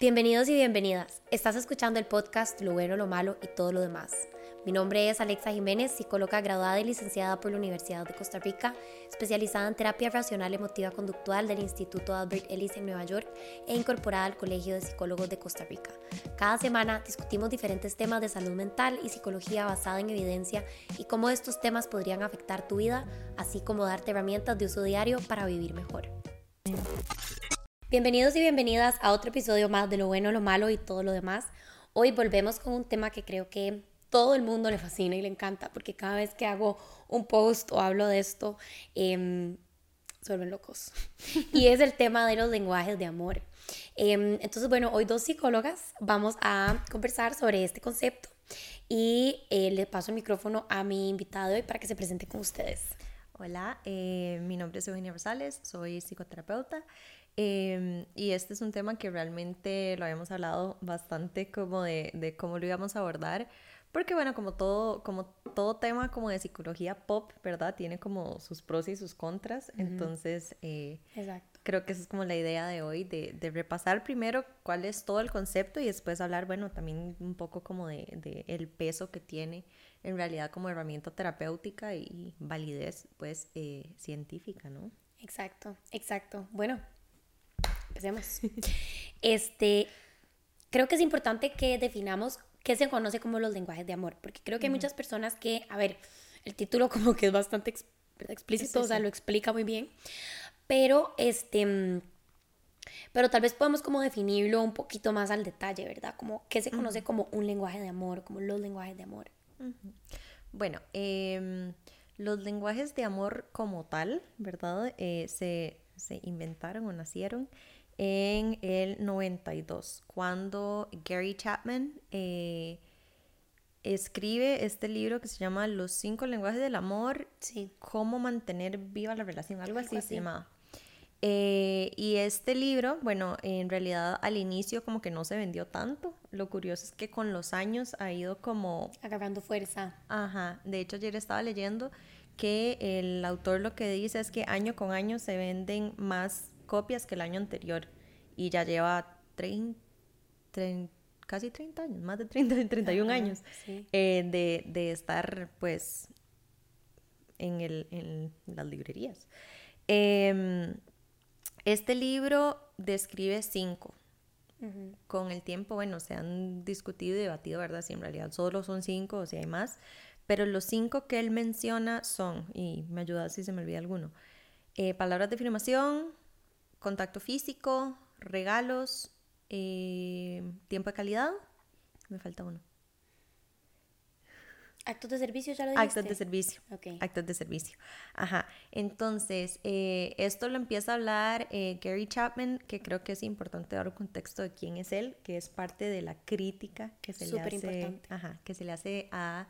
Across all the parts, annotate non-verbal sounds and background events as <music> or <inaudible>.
Bienvenidos y bienvenidas. Estás escuchando el podcast Lo bueno, lo malo y todo lo demás. Mi nombre es Alexa Jiménez, psicóloga graduada y licenciada por la Universidad de Costa Rica, especializada en terapia racional emotiva conductual del Instituto Albert Ellis en Nueva York e incorporada al Colegio de Psicólogos de Costa Rica. Cada semana discutimos diferentes temas de salud mental y psicología basada en evidencia y cómo estos temas podrían afectar tu vida, así como darte herramientas de uso diario para vivir mejor. Bienvenidos y bienvenidas a otro episodio más de Lo bueno, lo malo y todo lo demás. Hoy volvemos con un tema que creo que todo el mundo le fascina y le encanta, porque cada vez que hago un post o hablo de esto, eh, se locos. <laughs> y es el tema de los lenguajes de amor. Em, entonces, bueno, hoy dos psicólogas vamos a conversar sobre este concepto y eh, le paso el micrófono a mi invitado hoy para que se presente con ustedes. Hola, eh, mi nombre es Eugenia Rosales, soy psicoterapeuta em, y este es un tema que realmente lo habíamos hablado bastante como de, de cómo lo íbamos a abordar porque bueno, como todo, como todo tema como de psicología pop, ¿verdad? Tiene como sus pros y sus contras. Entonces, eh, creo que esa es como la idea de hoy, de, de, repasar primero cuál es todo el concepto y después hablar, bueno, también un poco como de, de el peso que tiene en realidad como herramienta terapéutica y validez, pues, eh, científica, ¿no? Exacto, exacto. Bueno, empecemos. este, creo que es importante que definamos qué se conoce como los lenguajes de amor, porque creo que hay muchas personas que, a ver, el título como que es bastante explícito, o sea, lo explica muy bien, pero este... Pero tal vez podemos como definirlo un poquito más al detalle, ¿verdad? Como qué se conoce como un lenguaje de amor, como los lenguajes de amor. Bueno, eh, los lenguajes de amor como tal, ¿verdad? Eh, se, se inventaron o nacieron en el 92, cuando Gary Chapman eh, escribe este libro que se llama Los cinco lenguajes del amor, sí. cómo mantener viva la relación, algo, así, se llama. Eh, y este libro, bueno, en realidad al inicio como que no se vendió tanto. Lo curioso es que con los años ha ido como... Agarrando fuerza. Ajá. De hecho, ayer estaba leyendo que el autor lo que dice es que año con año se venden más copias que el año anterior y ya lleva 30, 30, casi 30 años, más de 30, 31 <laughs> años sí. eh, de, de, estar pues en, el, en las librerías. Eh, este libro describe cinco. Uh -huh. Con el tiempo, bueno, se han discutido y debatido, ¿verdad? Si en realidad solo son cinco o si hay más. Pero los cinco que él menciona son, y me ayuda si se me olvida alguno, eh, palabras de afirmación, contacto físico, regalos, eh, tiempo de calidad. Me falta uno. Actos de servicio, ya lo dijiste. Actos de servicio. Okay. Actos de servicio. Ajá. Entonces, eh, esto lo empieza a hablar eh, Gary Chapman, que creo que es importante dar un contexto de quién es él, que es parte de la crítica que se Súper le hace. Importante. Ajá, que se le hace a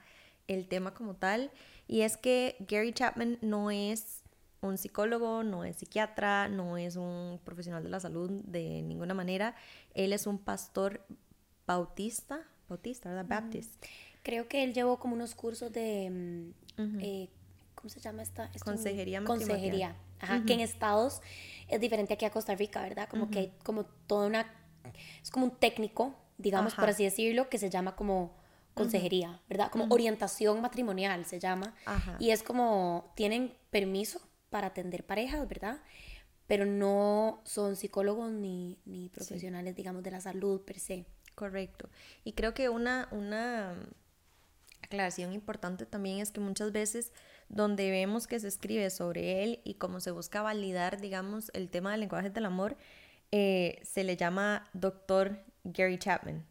el tema como tal. Y es que Gary Chapman no es un psicólogo, no es psiquiatra, no es un profesional de la salud de ninguna manera. Él es un pastor bautista, bautista, ¿verdad? Baptist. Creo que él llevó como unos cursos de, uh -huh. eh, ¿cómo se llama esta? Esto? Consejería Consejería, Ajá, uh -huh. que en Estados es diferente aquí a Costa Rica, ¿verdad? Como uh -huh. que hay como toda una, es como un técnico, digamos, Ajá. por así decirlo, que se llama como consejería, ¿verdad? Como orientación matrimonial se llama. Y es como, tienen permiso para atender parejas, ¿verdad? Pero no son psicólogos ni, ni profesionales, sí. digamos, de la salud per se. Correcto. Y creo que una, una aclaración importante también es que muchas veces donde vemos que se escribe sobre él y cómo se busca validar, digamos, el tema del lenguaje del amor, eh, se le llama doctor Gary Chapman.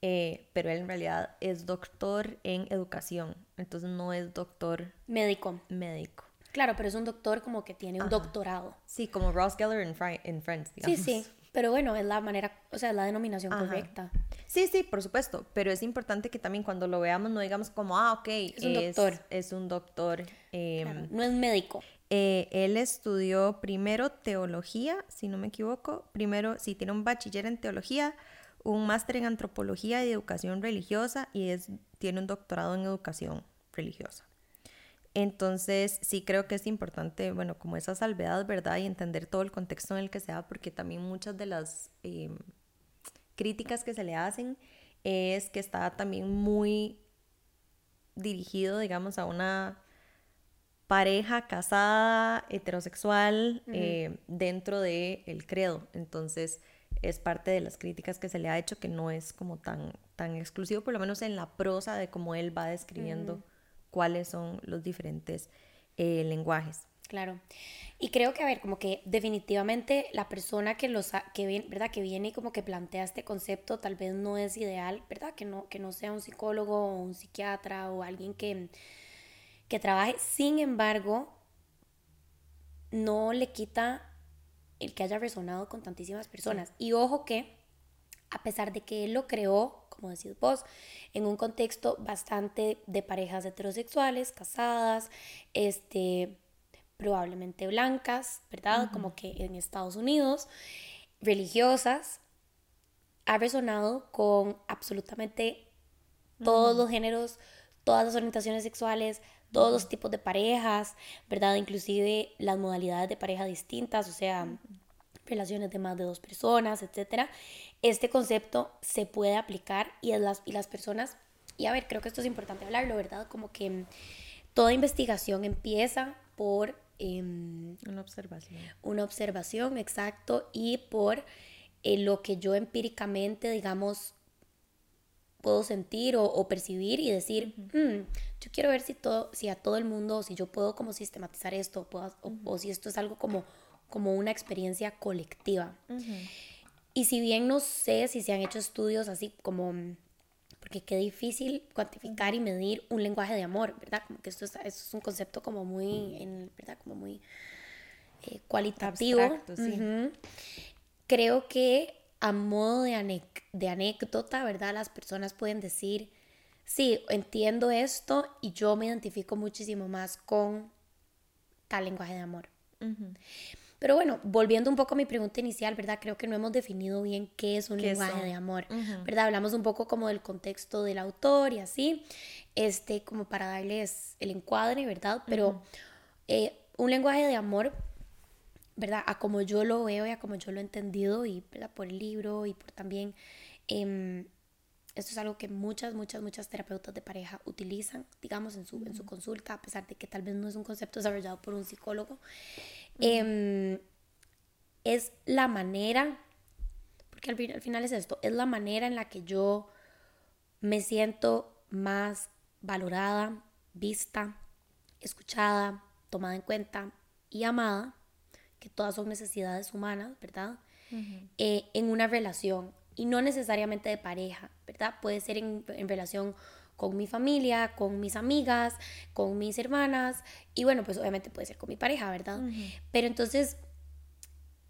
Eh, pero él en realidad es doctor en educación, entonces no es doctor médico. Médico. Claro, pero es un doctor como que tiene un Ajá. doctorado. Sí, como Ross Geller en, Fri en Friends, digamos. Sí, sí, pero bueno, es la manera, o sea, es la denominación Ajá. correcta. Sí, sí, por supuesto, pero es importante que también cuando lo veamos no digamos como, ah, ok, es un es, doctor. Es un doctor. Eh, claro, no es médico. Eh, él estudió primero teología, si no me equivoco, primero, sí, tiene un bachiller en teología, un máster en antropología y educación religiosa y es, tiene un doctorado en educación religiosa. Entonces, sí creo que es importante, bueno, como esa salvedad, ¿verdad? Y entender todo el contexto en el que se da, porque también muchas de las eh, críticas que se le hacen es que está también muy dirigido, digamos, a una pareja casada, heterosexual, eh, dentro del el credo. Entonces, es parte de las críticas que se le ha hecho que no es como tan, tan exclusivo, por lo menos en la prosa de cómo él va describiendo cuáles son los diferentes eh, lenguajes. Claro. Y creo que, a ver, como que definitivamente la persona que, los, que, viene, ¿verdad? que viene y como que plantea este concepto tal vez no es ideal, ¿verdad? Que no, que no sea un psicólogo o un psiquiatra o alguien que, que trabaje. Sin embargo, no le quita el que haya resonado con tantísimas personas. Y ojo que, a pesar de que él lo creó, como decís vos, en un contexto bastante de parejas heterosexuales, casadas, este, probablemente blancas, ¿verdad? Como que en Estados Unidos, religiosas, ha resonado con absolutamente todos los géneros, todas las orientaciones sexuales, todos los tipos de parejas, ¿verdad? Inclusive las modalidades de pareja distintas, o sea, relaciones de más de dos personas, etc. Este concepto se puede aplicar y, las, y las personas, y a ver, creo que esto es importante hablarlo, ¿verdad? Como que toda investigación empieza por... Em, una observación. Una observación, exacto, y por eh, lo que yo empíricamente, digamos, puedo sentir o, percibir y decir, mm, yo quiero ver si, todo, si a todo el mundo, si yo puedo como sistematizar esto o, si esto es algo como, como una experiencia colectiva. Y si bien no sé si se han hecho estudios así como, porque qué difícil cuantificar y medir un lenguaje de amor, ¿verdad? Como que esto es, es un concepto como muy, en, ¿verdad? Como muy eh, cualitativo. Creo que a modo de, de anécdota, ¿verdad? Las personas pueden decir, sí, entiendo esto y yo me identifico muchísimo más con tal lenguaje de amor. Pero bueno, volviendo un poco a mi pregunta inicial, ¿verdad? Creo que no hemos definido bien qué es un lenguaje de amor, ¿verdad? Hablamos un poco como del contexto del autor y así, este, como para darles el encuadre, ¿verdad? Pero eh, un lenguaje de amor ¿verdad? A como yo lo veo y a como yo lo he entendido y ¿verdad? por el libro y por también... Em, esto es algo que muchas, muchas, muchas terapeutas de pareja utilizan, digamos, en su, en su consulta, a pesar de que tal vez no es un concepto desarrollado por un psicólogo. Em, es la manera, porque al, al final es esto, es la manera en la que yo me siento más valorada, vista, escuchada, tomada en cuenta y amada que todas son necesidades humanas, ¿verdad? Eh, en una relación y no necesariamente de pareja, ¿verdad? Puede ser en, relación con mi familia, con mis amigas, con mis hermanas y bueno, pues obviamente puede ser con mi pareja, ¿verdad? Pero entonces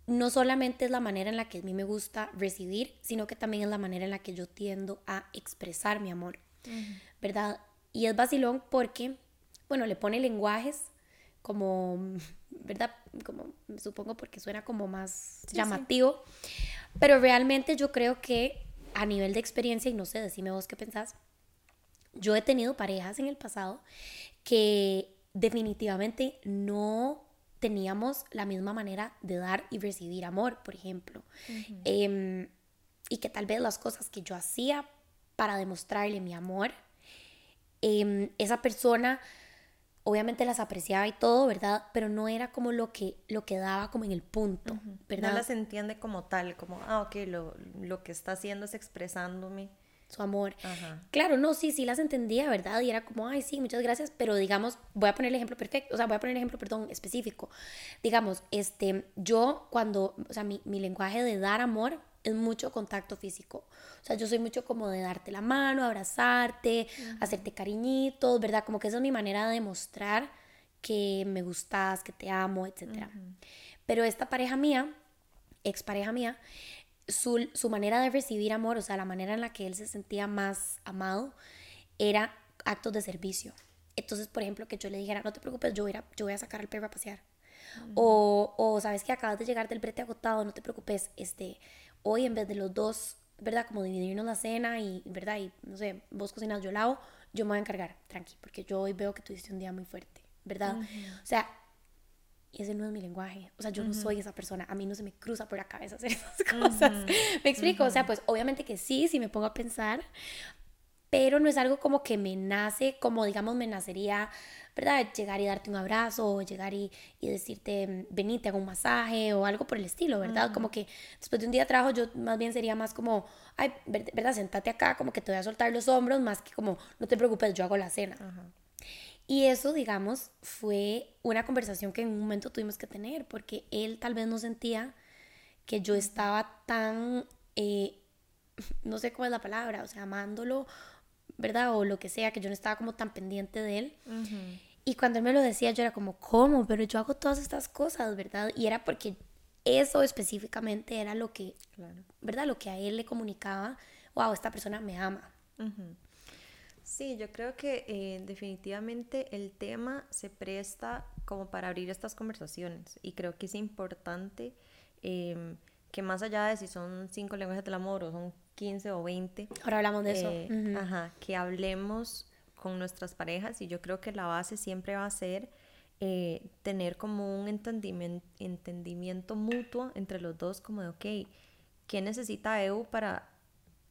no solamente es la manera en la que a mí me gusta recibir, sino que también es la manera en la que yo tiendo a expresar mi amor, ¿verdad? Y es vacilón porque, bueno, le pone lenguajes como, ¿verdad? Como supongo porque suena como más llamativo, pero realmente yo creo que a nivel de experiencia, y no sé, decime vos qué pensás, yo he tenido parejas en el pasado que definitivamente no teníamos la misma manera de dar y recibir amor, por ejemplo. Em, y que tal vez las cosas que yo hacía para demostrarle mi amor, em, esa persona obviamente las apreciaba y todo, ¿verdad? Pero no era como lo que, lo que daba como en el punto, ¿verdad? No las entiende como tal, como, ah, ok, lo, lo que está haciendo es expresándome su amor. Claro, no, sí, sí las entendía, ¿verdad? Y era como, ay, sí, muchas gracias, pero digamos, voy a poner el ejemplo perfecto, o sea, voy a poner el ejemplo, perdón, específico. Digamos, este, yo cuando, o sea, mi, mi lenguaje de dar amor es mucho contacto físico. O sea, yo soy mucho como de darte la mano, abrazarte, hacerte cariñitos, ¿verdad? Como que esa es mi manera de demostrar que me gustas, que te amo, etc. Pero esta pareja mía, expareja mía, su, su manera de recibir amor, o sea, la manera en la que él se sentía más amado, era actos de servicio. Entonces, por ejemplo, que yo le dijera, no te preocupes, yo voy a, yo voy a sacar al perro a pasear. O, o, sabes que acabas de llegar del brete agotado, no te preocupes, este, hoy en vez de los dos, ¿verdad? Como dividirnos la cena y, ¿verdad? Y no sé, vos cocinas, yo lavo, yo me voy a encargar, tranqui, porque yo hoy veo que tuviste un día muy fuerte, ¿verdad? O sea, y ese no es mi lenguaje. O sea, yo no soy esa persona. A mí no se me cruza por la cabeza hacer <laughs> esas cosas. ¿Me explico? O sea, pues obviamente que sí, si me pongo a pensar, pero no es algo como que me nace, como digamos me nacería, ¿verdad? Llegar y darte un abrazo, o llegar y, y decirte, vení, te hago un masaje, o algo por el estilo, ¿verdad? Como que después de un día de trabajo yo más bien sería más como, ay, ¿verdad? Sentate acá, como que te voy a soltar los hombros, más que como, no te preocupes, yo hago la cena. Y eso, digamos, fue una conversación que en un momento tuvimos que tener, porque él tal vez no sentía que yo estaba tan, eh, <laughs> no sé cómo es la palabra, o sea, amándolo ¿verdad? O lo que sea, que yo no estaba como tan pendiente de él. Y cuando él me lo decía, yo era como, ¿cómo? Pero yo hago todas estas cosas, ¿verdad? Y era porque eso específicamente era lo que, ¿verdad? Lo que a él le comunicaba, wow, esta persona me ama. Sí, yo creo que eh, definitivamente el tema se presta como para abrir estas conversaciones y creo que es importante em, que más allá de si son cinco lenguajes del amor o son 15 o 20. Ahora hablamos de eso. Eh, ajá, que hablemos con nuestras parejas y yo creo que la base siempre va a ser eh, tener como un entendimiento, entendimiento mutuo entre los dos, como de, ok, ¿qué necesita EU para,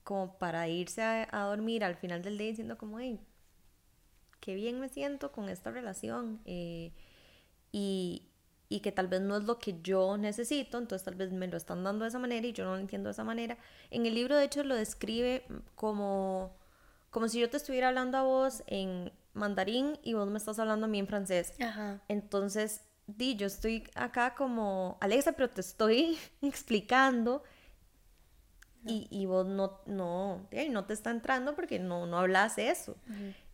como para irse a, dormir al final del día diciendo como, hey, qué bien me siento con esta relación? Eh, y, y que tal vez no es lo que yo necesito, entonces tal vez me lo están dando de esa manera y yo no lo entiendo de esa manera. En el libro de hecho lo describe como, como si yo te estuviera hablando a vos en mandarín y vos me estás hablando a mí en francés. Entonces, di, yo estoy acá como, Alexa, pero te estoy <laughs> explicando y, y, vos no, no, no te está entrando porque no, no hablas eso.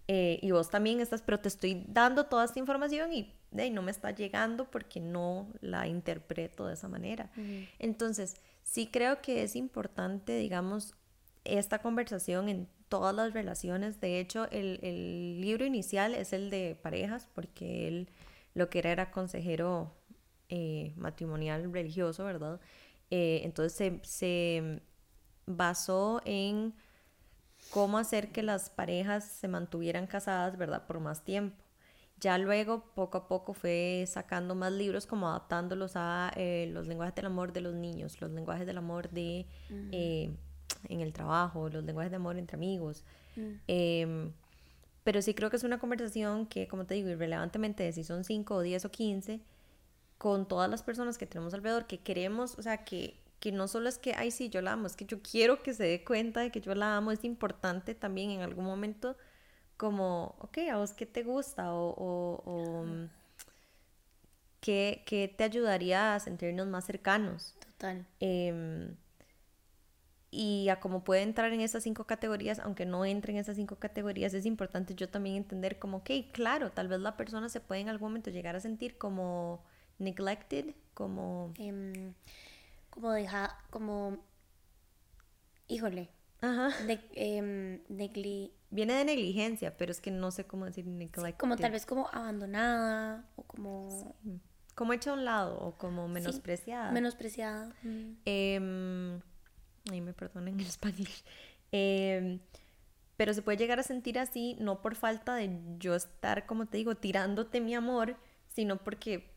Eh, y vos también estás, pero te estoy dando toda esta información y no me está llegando porque no la interpreto de esa manera. Entonces, sí creo que es importante, digamos, esta conversación en todas las relaciones. De hecho, el, el libro inicial es el de parejas, porque él lo que era era consejero eh, matrimonial religioso, ¿verdad? Eh, entonces se, se basó en cómo hacer que las parejas se mantuvieran casadas, ¿verdad? Por más tiempo. Ya luego, poco a poco, fue sacando más libros, como adaptándolos a eh, los lenguajes del amor de los niños, los lenguajes del amor de eh, en el trabajo, los lenguajes de amor entre amigos. Mm. Em, pero sí creo que es una conversación que, como te digo, irrelevantemente de si son 5 o 10 o 15, con todas las personas que tenemos alrededor, que queremos, o sea, que, que no solo es que, ay, sí, yo la amo, es que yo quiero que se dé cuenta de que yo la amo, es importante también en algún momento como, ok, a vos qué te gusta o, mm, ¿qué, te ayudaría a sentirnos más cercanos. Total. Em, y a cómo puede entrar en esas cinco categorías, aunque no entre en esas cinco categorías, es importante yo también entender como, ok, claro, tal vez la persona se puede en algún momento llegar a sentir como neglected, como... Em, como deja, como... Híjole. Ajá. De, em, negli Viene de negligencia, pero es que no sé cómo decir neglect. como tal vez como abandonada o como... Como hecha a un lado o como menospreciada. menospreciada. Mm. Eh, ay, me perdonen el español. Em, pero se puede llegar a sentir así no por falta de yo estar, como te digo, tirándote mi amor, sino porque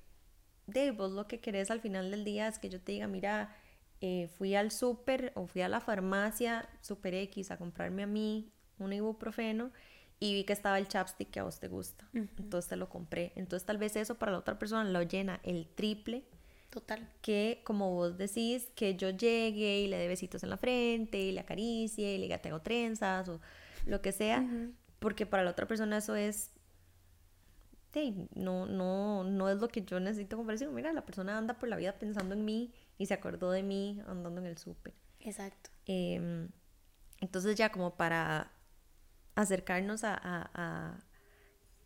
de vos lo que querés al final del día es que yo te diga, mira, eh, fui al súper o fui a la farmacia Super X a comprarme a mí un ibuprofeno y vi que estaba el chapstick que a vos te gusta. Entonces te lo compré. Entonces tal vez eso para la otra persona lo llena el triple. Total. Que como vos decís, que yo llegue y le dé besitos en la frente y le acaricie y le diga te hago trenzas o lo que sea. Porque para la otra persona eso es... no, no, no es lo que yo necesito decir, mira, la persona anda por la vida pensando en mí y se acordó de mí andando en el súper. Exacto. Em, entonces ya como para acercarnos a,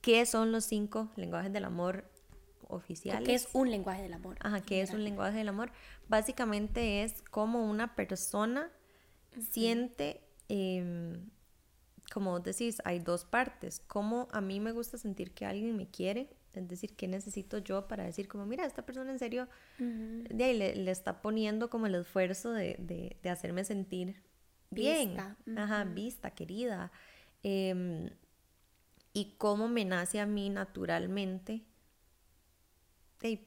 qué son los cinco lenguajes del amor oficiales. ¿Qué es un lenguaje del amor? Ajá, ¿qué es un lenguaje del amor? Básicamente es como una persona siente, em, como decís, hay dos partes. Como a mí me gusta sentir que alguien me quiere, es decir, ¿qué necesito yo para decir como, mira, esta persona en serio, de ahí le, está poniendo como el esfuerzo de, hacerme sentir bien, ajá, vista, querida, Em, y cómo me nace a mí naturalmente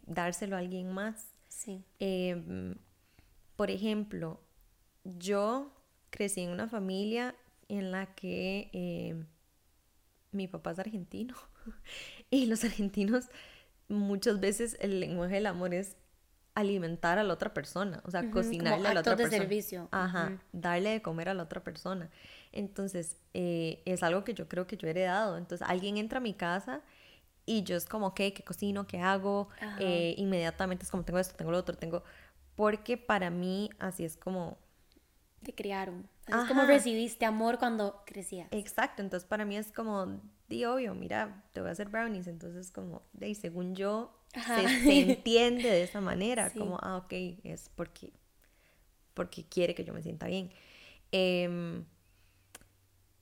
dárselo a alguien más. Sí. Em, por ejemplo, yo crecí en una familia en la que em, mi papá es argentino <laughs> y los argentinos muchas veces el lenguaje del amor es alimentar a la otra persona, o sea, cocinarle a la otra de persona. servicio. Ajá, darle de comer a la otra persona. Entonces, eh, es algo que yo creo que yo he heredado. Entonces, alguien entra a mi casa y yo es como, ok, ¿qué cocino? ¿Qué hago? Eh, inmediatamente es como, tengo esto, tengo lo otro, tengo... Porque para mí así es como... Te criaron. Es como recibiste amor cuando crecías. Exacto, entonces para mí es como, di obvio, mira, te voy a hacer brownies, entonces como, de según yo, se, <laughs> entiende de esa manera, como, ah, ok, es porque, porque quiere que yo me sienta bien. Em,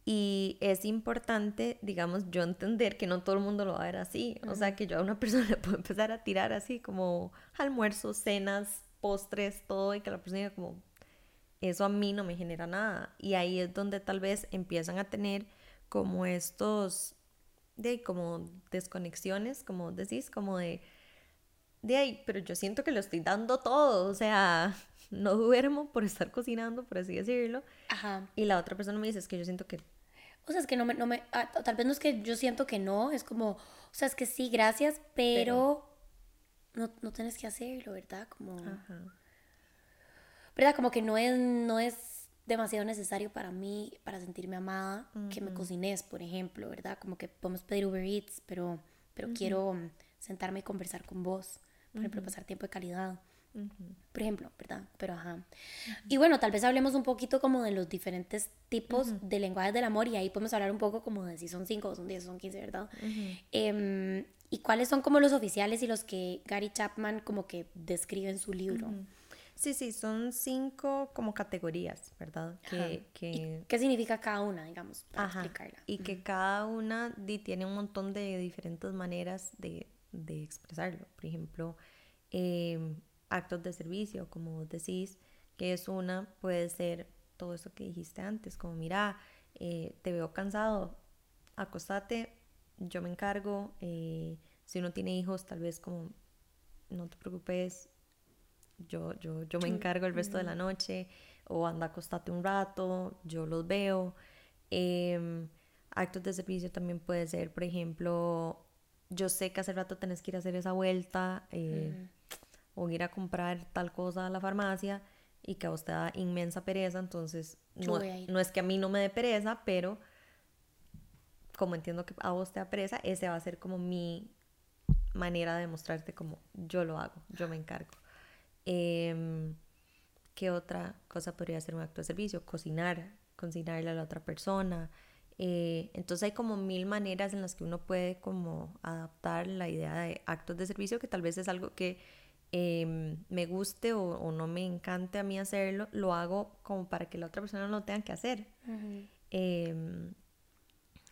y es importante, digamos, yo entender que no todo el mundo lo va a ver así. O sea, que yo a una <laughs> persona le puedo empezar a tirar así como almuerzos, cenas, postres, todo, y que la persona diga como, eso a mí no me genera nada. Y ahí es donde tal vez empiezan a tener como estos, de como desconexiones, como decís, como de, de ahí, pero yo siento que lo estoy dando todo, o sea, <laughs> no duermo por estar cocinando, por así decirlo. Ajá. Y la otra persona me dice, es que yo siento que... O sea, es que no me, no me, ah, tal vez no es que yo siento que no, es como, o sea, es que sí, gracias, pero, No, no tienes que hacerlo, ¿verdad? Como... Ajá. ¿Verdad? Como que no es, no es demasiado necesario para mí, para sentirme amada, que me cocines, por ejemplo, ¿verdad? Como que podemos pedir Uber Eats, pero, pero quiero sentarme y conversar con vos, por ejemplo, pasar tiempo de calidad. Por ejemplo, ¿verdad? Pero ajá. Y bueno, tal vez hablemos un poquito como de los diferentes tipos de lenguajes del amor y ahí podemos hablar un poco como de si son 5, son 10, son 15, ¿verdad? Em, y cuáles son como los oficiales y los que Gary Chapman como que describe en su libro. Sí, sí, son cinco como categorías, ¿verdad? Que, ¿Qué significa cada una, digamos, para explicarla? Y que cada una tiene un montón de diferentes maneras de, de expresarlo. Por ejemplo, eh, actos de servicio, como decís, que es una, puede ser todo eso que dijiste antes, como mira, eh, te veo cansado, acostate, yo me encargo, eh, si uno tiene hijos, tal vez como, no te preocupes, yo, yo, yo me encargo el resto de la noche, o anda acostate un rato, yo los veo. Em, actos de servicio también puede ser, por ejemplo, yo sé que hace rato tenés que ir a hacer esa vuelta, eh, o ir a comprar tal cosa a la farmacia y que a usted da inmensa pereza, entonces no, no, es que a mí no me dé pereza, pero como entiendo que a vos te da pereza, ese va a ser como mi manera de demostrarte como yo lo hago, yo me encargo. Eh, ¿Qué otra cosa podría ser un acto de servicio? Cocinar, cocinarle a la otra persona. Eh, entonces hay como mil maneras en las que uno puede como adaptar la idea de actos de servicio, que tal vez es algo que Em, me guste o, no me encante a mí hacerlo, lo hago como para que la otra persona no lo tenga que hacer. Em,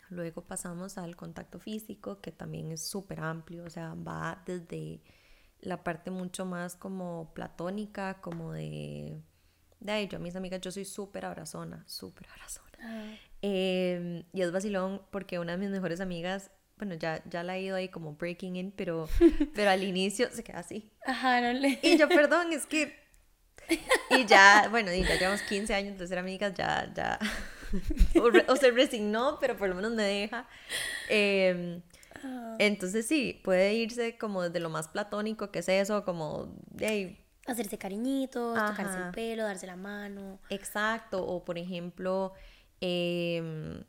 luego pasamos al contacto físico, que también es súper amplio, o sea, va desde la parte mucho más como platónica, como de... De ahí, yo a mis amigas, yo soy súper abrazona, súper abrazona. Em, y es vacilón porque una de mis mejores amigas bueno, ya, ya la he ido ahí como breaking in, pero, <laughs> pero al inicio se queda así. Ajá, no le... Y yo, <laughs> perdón, es que... Y ya, bueno, y ya llevamos 15 años de ser amigas, ya, ya... <laughs> o, se resignó, pero por lo menos me deja. Em, ah. Entonces sí, puede irse como desde lo más platónico, que es eso, como... Hey, Hacerse cariñitos, tocarse el pelo, darse la mano. Exacto, o por ejemplo... Eh,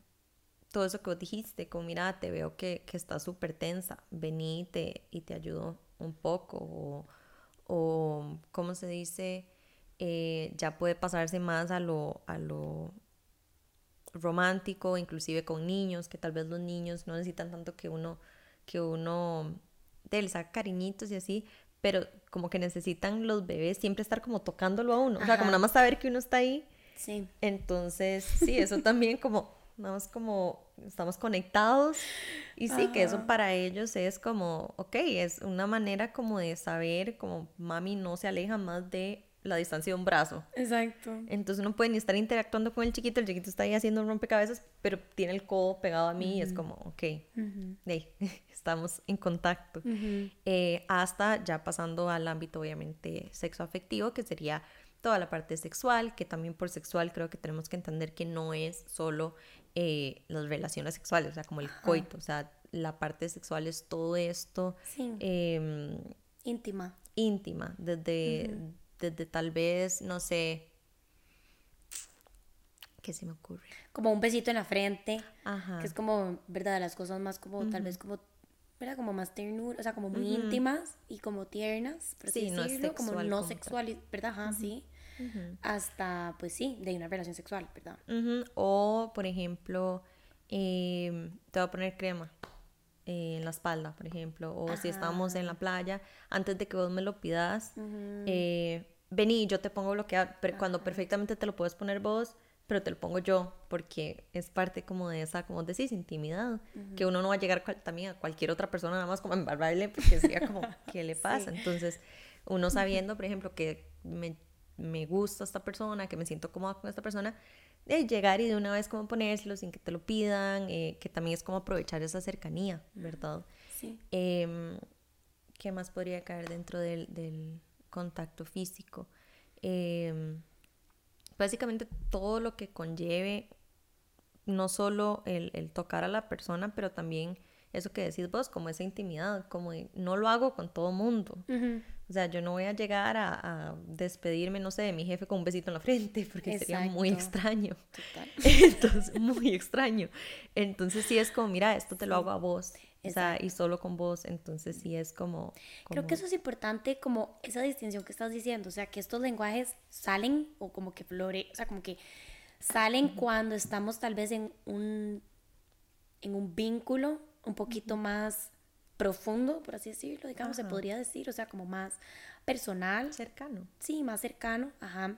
todo eso que vos dijiste, como mira, te veo que, que estás súper tensa, vení y te, ayudo un poco, o, o ¿cómo se dice? Eh, ya puede pasarse más a lo, a lo romántico, inclusive con niños, que tal vez los niños no necesitan tanto que uno, que uno les haga cariñitos y así, pero como que necesitan los bebés siempre estar como tocándolo a uno, o sea, como nada más saber que uno está ahí. Sí. Entonces, sí, eso <laughs> también como nada más como estamos conectados y sí, que eso para ellos es como, ok, es una manera como de saber, como mami no se aleja más de la distancia de un brazo. Exacto. Entonces uno puede ni estar interactuando con el chiquito, el chiquito está ahí haciendo un rompecabezas, pero tiene el codo pegado a mí y es como, ok, <laughs> estamos en contacto. Eh, hasta ya pasando al ámbito obviamente sexoafectivo, que sería toda la parte sexual, que también por sexual creo que tenemos que entender que no es solo eh, las relaciones sexuales, o sea, como el coito, o sea, la parte sexual es todo esto. Em, íntima. Íntima, desde, desde tal vez, no sé, ¿qué se me ocurre? Como un besito en la frente, que es como, ¿verdad? Las cosas más como, tal vez como, ¿verdad? Como más ternura, o sea, como muy íntimas y como tiernas, por sí, no es como no sexual, ¿verdad? Ajá, sí. Hasta, pues sí, de una relación sexual, ¿verdad? O, por ejemplo, em, te voy a poner crema eh, en la espalda, por ejemplo, o si estamos en la playa, antes de que vos me lo pidas, eh, vení, yo te pongo bloquear, pero cuando perfectamente te lo puedes poner vos, pero te lo pongo yo, porque es parte como de esa, como decís, intimidad, que uno no va a llegar también a cualquier otra persona nada más como a embarrarle, porque sería como, <laughs> ¿qué le pasa? Entonces, uno sabiendo, por ejemplo, que me, me gusta esta persona, que me siento cómoda con esta persona, de llegar y de una vez como ponérselo sin que te lo pidan, eh, que también es como aprovechar esa cercanía, ¿verdad? Sí. Em, ¿Qué más podría caer dentro del, contacto físico? Em, básicamente todo lo que conlleve no solo el, tocar a la persona, pero también eso que decís vos, como esa intimidad, como no lo hago con todo mundo. O sea, yo no voy a llegar a, despedirme, no sé, de mi jefe con un besito en la frente, porque sería muy extraño. Total. <laughs> Entonces, muy extraño. Entonces, sí es como, mira, esto te lo hago a vos. O sea, y solo con vos. Entonces, sí es como, Creo que eso es importante, como esa distinción que estás diciendo. O sea, que estos lenguajes salen o como que flore, o sea, como que salen cuando estamos tal vez en un, en un vínculo un poquito más profundo, por así decirlo, digamos, se podría decir, o sea, como más personal. Cercano. Sí, más cercano, ajá.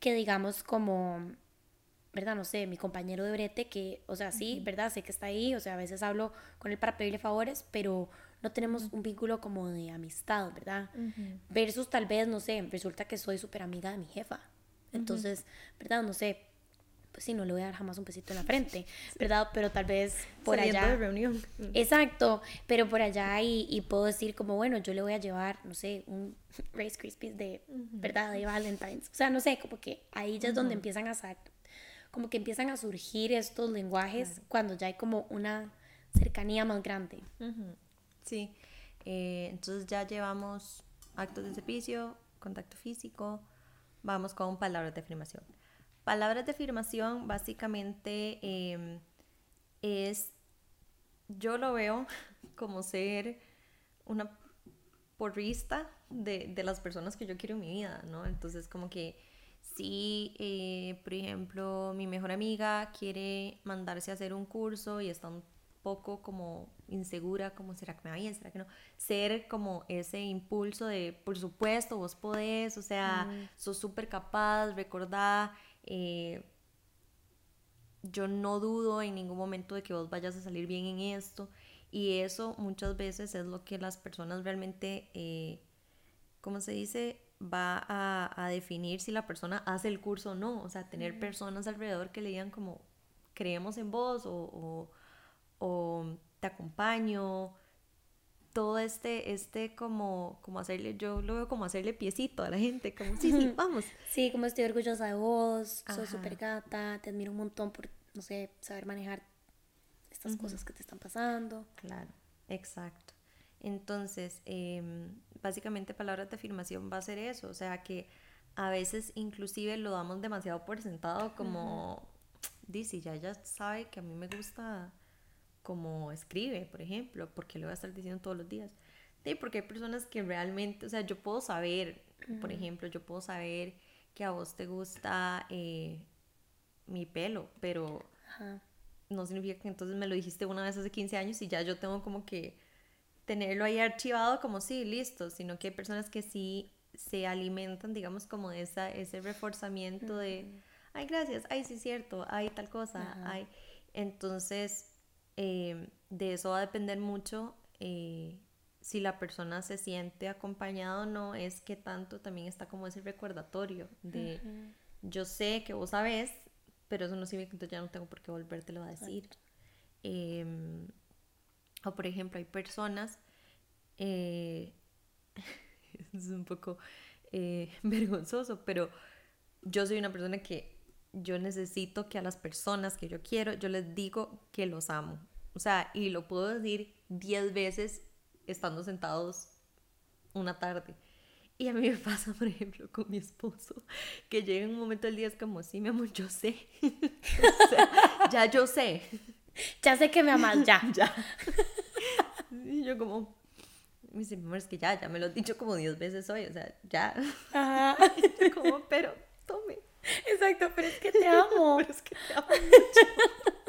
Que digamos como, ¿verdad? No sé, mi compañero de brete, que, o sea, sí, ¿verdad? Sé que está ahí, o sea, a veces hablo con él para pedirle favores, pero no tenemos un vínculo como de amistad, ¿verdad? Versus tal vez, no sé, resulta que soy súper amiga de mi jefa. Entonces, ¿verdad? No sé, pues sí, no le voy a dar jamás un pesito en la frente, ¿verdad? Pero tal vez por allá. de reunión. <laughs> Exacto, pero por allá y, puedo decir como, bueno, yo le voy a llevar, no sé, un <laughs> Rice Krispies de, ¿verdad? De Valentine's. O sea, no sé, como que ahí ya es donde empiezan a como que empiezan a surgir estos lenguajes cuando ya hay como una cercanía más grande. Sí, eh, entonces ya llevamos actos de servicio, contacto físico, vamos con palabras de afirmación. Palabras de afirmación básicamente em, es, yo lo veo <laughs> como ser una porrista de, de, las personas que yo quiero en mi vida, ¿no? Entonces como que si, eh, por ejemplo, mi mejor amiga quiere mandarse a hacer un curso y está un poco como insegura, como será que me va bien, será que no, ser como ese impulso de, por supuesto, vos podés, o sea, sos súper capaz, recordá eh, yo no dudo en ningún momento de que vos vayas a salir bien en esto. Y eso muchas veces es lo que las personas realmente, eh, ¿cómo se dice? Va a, definir si la persona hace el curso o no. O sea, tener personas alrededor que le digan como, creemos en vos o, o te acompaño, todo este, este como, como hacerle, yo lo veo como hacerle piecito a la gente, como, sí, sí, <laughs> vamos. Sí, como estoy orgullosa de vos, sos súper gata, te admiro un montón por, no sé, saber manejar estas cosas que te están pasando. Claro, exacto. Entonces, em, básicamente palabras de afirmación va a ser eso, o sea que a veces inclusive lo damos demasiado por sentado como, dice, ya ella sabe que a mí me gusta como escribe, por ejemplo, porque lo voy a estar diciendo todos los días. Sí, porque hay personas que realmente, o sea, yo puedo saber, por ejemplo, yo puedo saber que a vos te gusta eh, mi pelo, pero no significa que entonces me lo dijiste una vez hace 15 años y ya yo tengo como que tenerlo ahí archivado como sí, listo, sino que hay personas que sí se alimentan, digamos, como de esa, ese reforzamiento de, ay, gracias, ay, sí, cierto, ay, tal cosa, ay. Entonces, Em, de eso va a depender mucho eh, si la persona se siente acompañada o no, es que tanto también está como ese recordatorio de yo sé que vos sabes, pero eso no significa que ya no tengo por qué volvértelo a decir. Em, o por ejemplo, hay personas, eh, <laughs> es un poco eh, <laughs> vergonzoso, pero yo soy una persona que yo necesito que a las personas que yo quiero, yo les digo que los amo. O sea, y lo puedo decir diez veces estando sentados una tarde. Y a mí me <laughs> pasa, por ejemplo, con mi esposo, que llega un momento del día es como, sí, mi amor, yo sé. <laughs> ya yo sé. Ya sé que me amas, <laughs> ya. ya. Y yo como, me dice, mi amor, es que ya, ya me lo he dicho como diez veces hoy, o sea, ya. Ajá. yo como, pero tome. Exacto, pero es que te amo. <laughs> pero es que te amo mucho.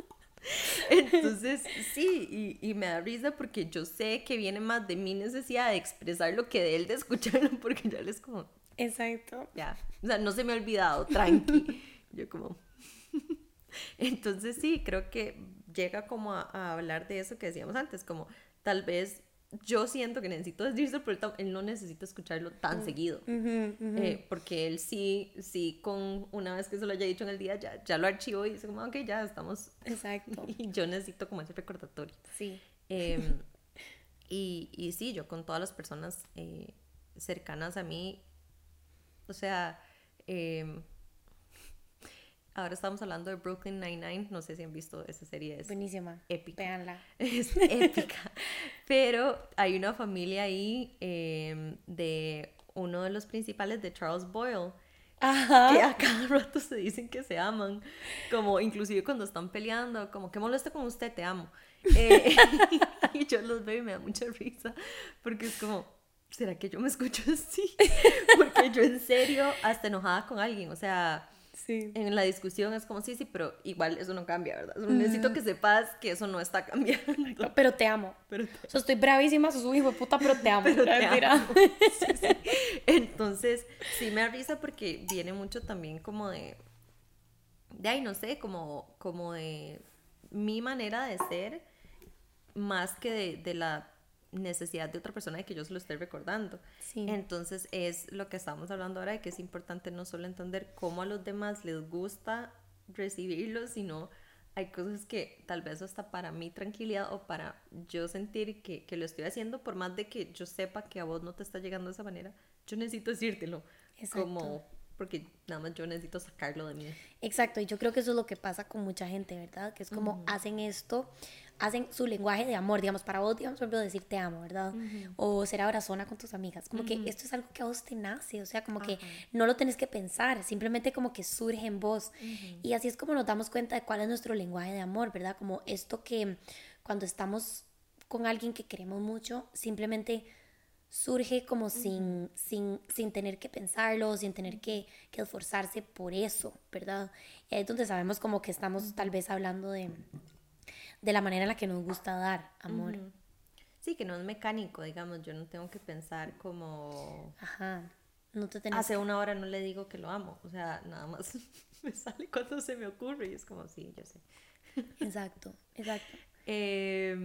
<laughs> Entonces, sí, y, me da risa porque yo sé que viene más de mi necesidad de expresar lo que de él de escucharlo, <laughs> porque ya les como... Exacto. Ya, o sea, no se me ha olvidado, tranqui. Yo como... Entonces, sí, creo que llega como a hablar de eso que decíamos antes, como tal vez yo siento que necesito decirlo, pero él no necesita escucharlo tan mm. seguido. Eh, porque él sí, sí, con una vez que se lo haya dicho en el día, ya, ya lo archivo y dice como, ok, ya estamos. Exacto. <laughs> Y yo necesito como ese recordatorio. Sí. Em, <laughs> y, y, sí, yo con todas las personas eh, cercanas a mí, o sea, eh, Ahora estamos hablando de Brooklyn Nine-Nine. No sé si han visto esa serie. Es Buenísima. Épica. Véanla. <laughs> Es <laughs> épica. Pero hay una familia ahí em, de uno de los principales de Charles Boyle. Ajá. Que a cada <laughs> rato se dicen que se aman. Como inclusive cuando están peleando. Como que molesto con usted, te amo. Eh, y yo los veo y me da mucha risa. Porque es como, ¿será que yo me escucho así? Porque yo en serio hasta enojada con alguien. O sea Sí. En la discusión es como, sí, sí, pero igual eso no cambia, ¿verdad? Necesito que sepas que eso no está cambiando. Pero te amo. Pero estoy bravísima, sos un hijo de puta, pero te amo. <laughs> Pero te amo. <laughs> Entonces, sí me risa porque viene mucho también como de, de ahí, no sé, como, como de mi manera de ser, más que de, de la necesidad de otra persona de que yo se lo esté recordando. Entonces es lo que estamos hablando ahora de que es importante no solo entender cómo a los demás les gusta recibirlo, sino hay cosas que tal vez hasta para mi tranquilidad o para yo sentir que, que, lo estoy haciendo, por más de que yo sepa que a vos no te está llegando de esa manera, yo necesito decírtelo. Como porque nada más yo necesito sacarlo de mí. Exacto, y yo creo que eso es lo que pasa con mucha gente, ¿verdad? Que es como hacen esto, hacen su lenguaje de amor, digamos, para vos, digamos, por ejemplo, decir te amo, ¿verdad? O ser abrazona con tus amigas, como que esto es algo que a vos te nace, o sea, como que no lo tenés que pensar, simplemente como que surge en vos. Y así es como nos damos cuenta de cuál es nuestro lenguaje de amor, ¿verdad? Como esto que cuando estamos con alguien que queremos mucho, simplemente surge como sin, sin, sin, tener que pensarlo, sin tener que, que, esforzarse por eso, ¿verdad? Y ahí es donde sabemos como que estamos tal vez hablando de, de la manera en la que nos gusta dar amor. Sí, que no es mecánico, digamos, yo no tengo que pensar como... Ajá, no te tenés Hace una hora no le digo que lo amo, o sea, nada más <laughs> me sale cuando se me ocurre y es como, sí, yo sé. Exacto, exacto. eh,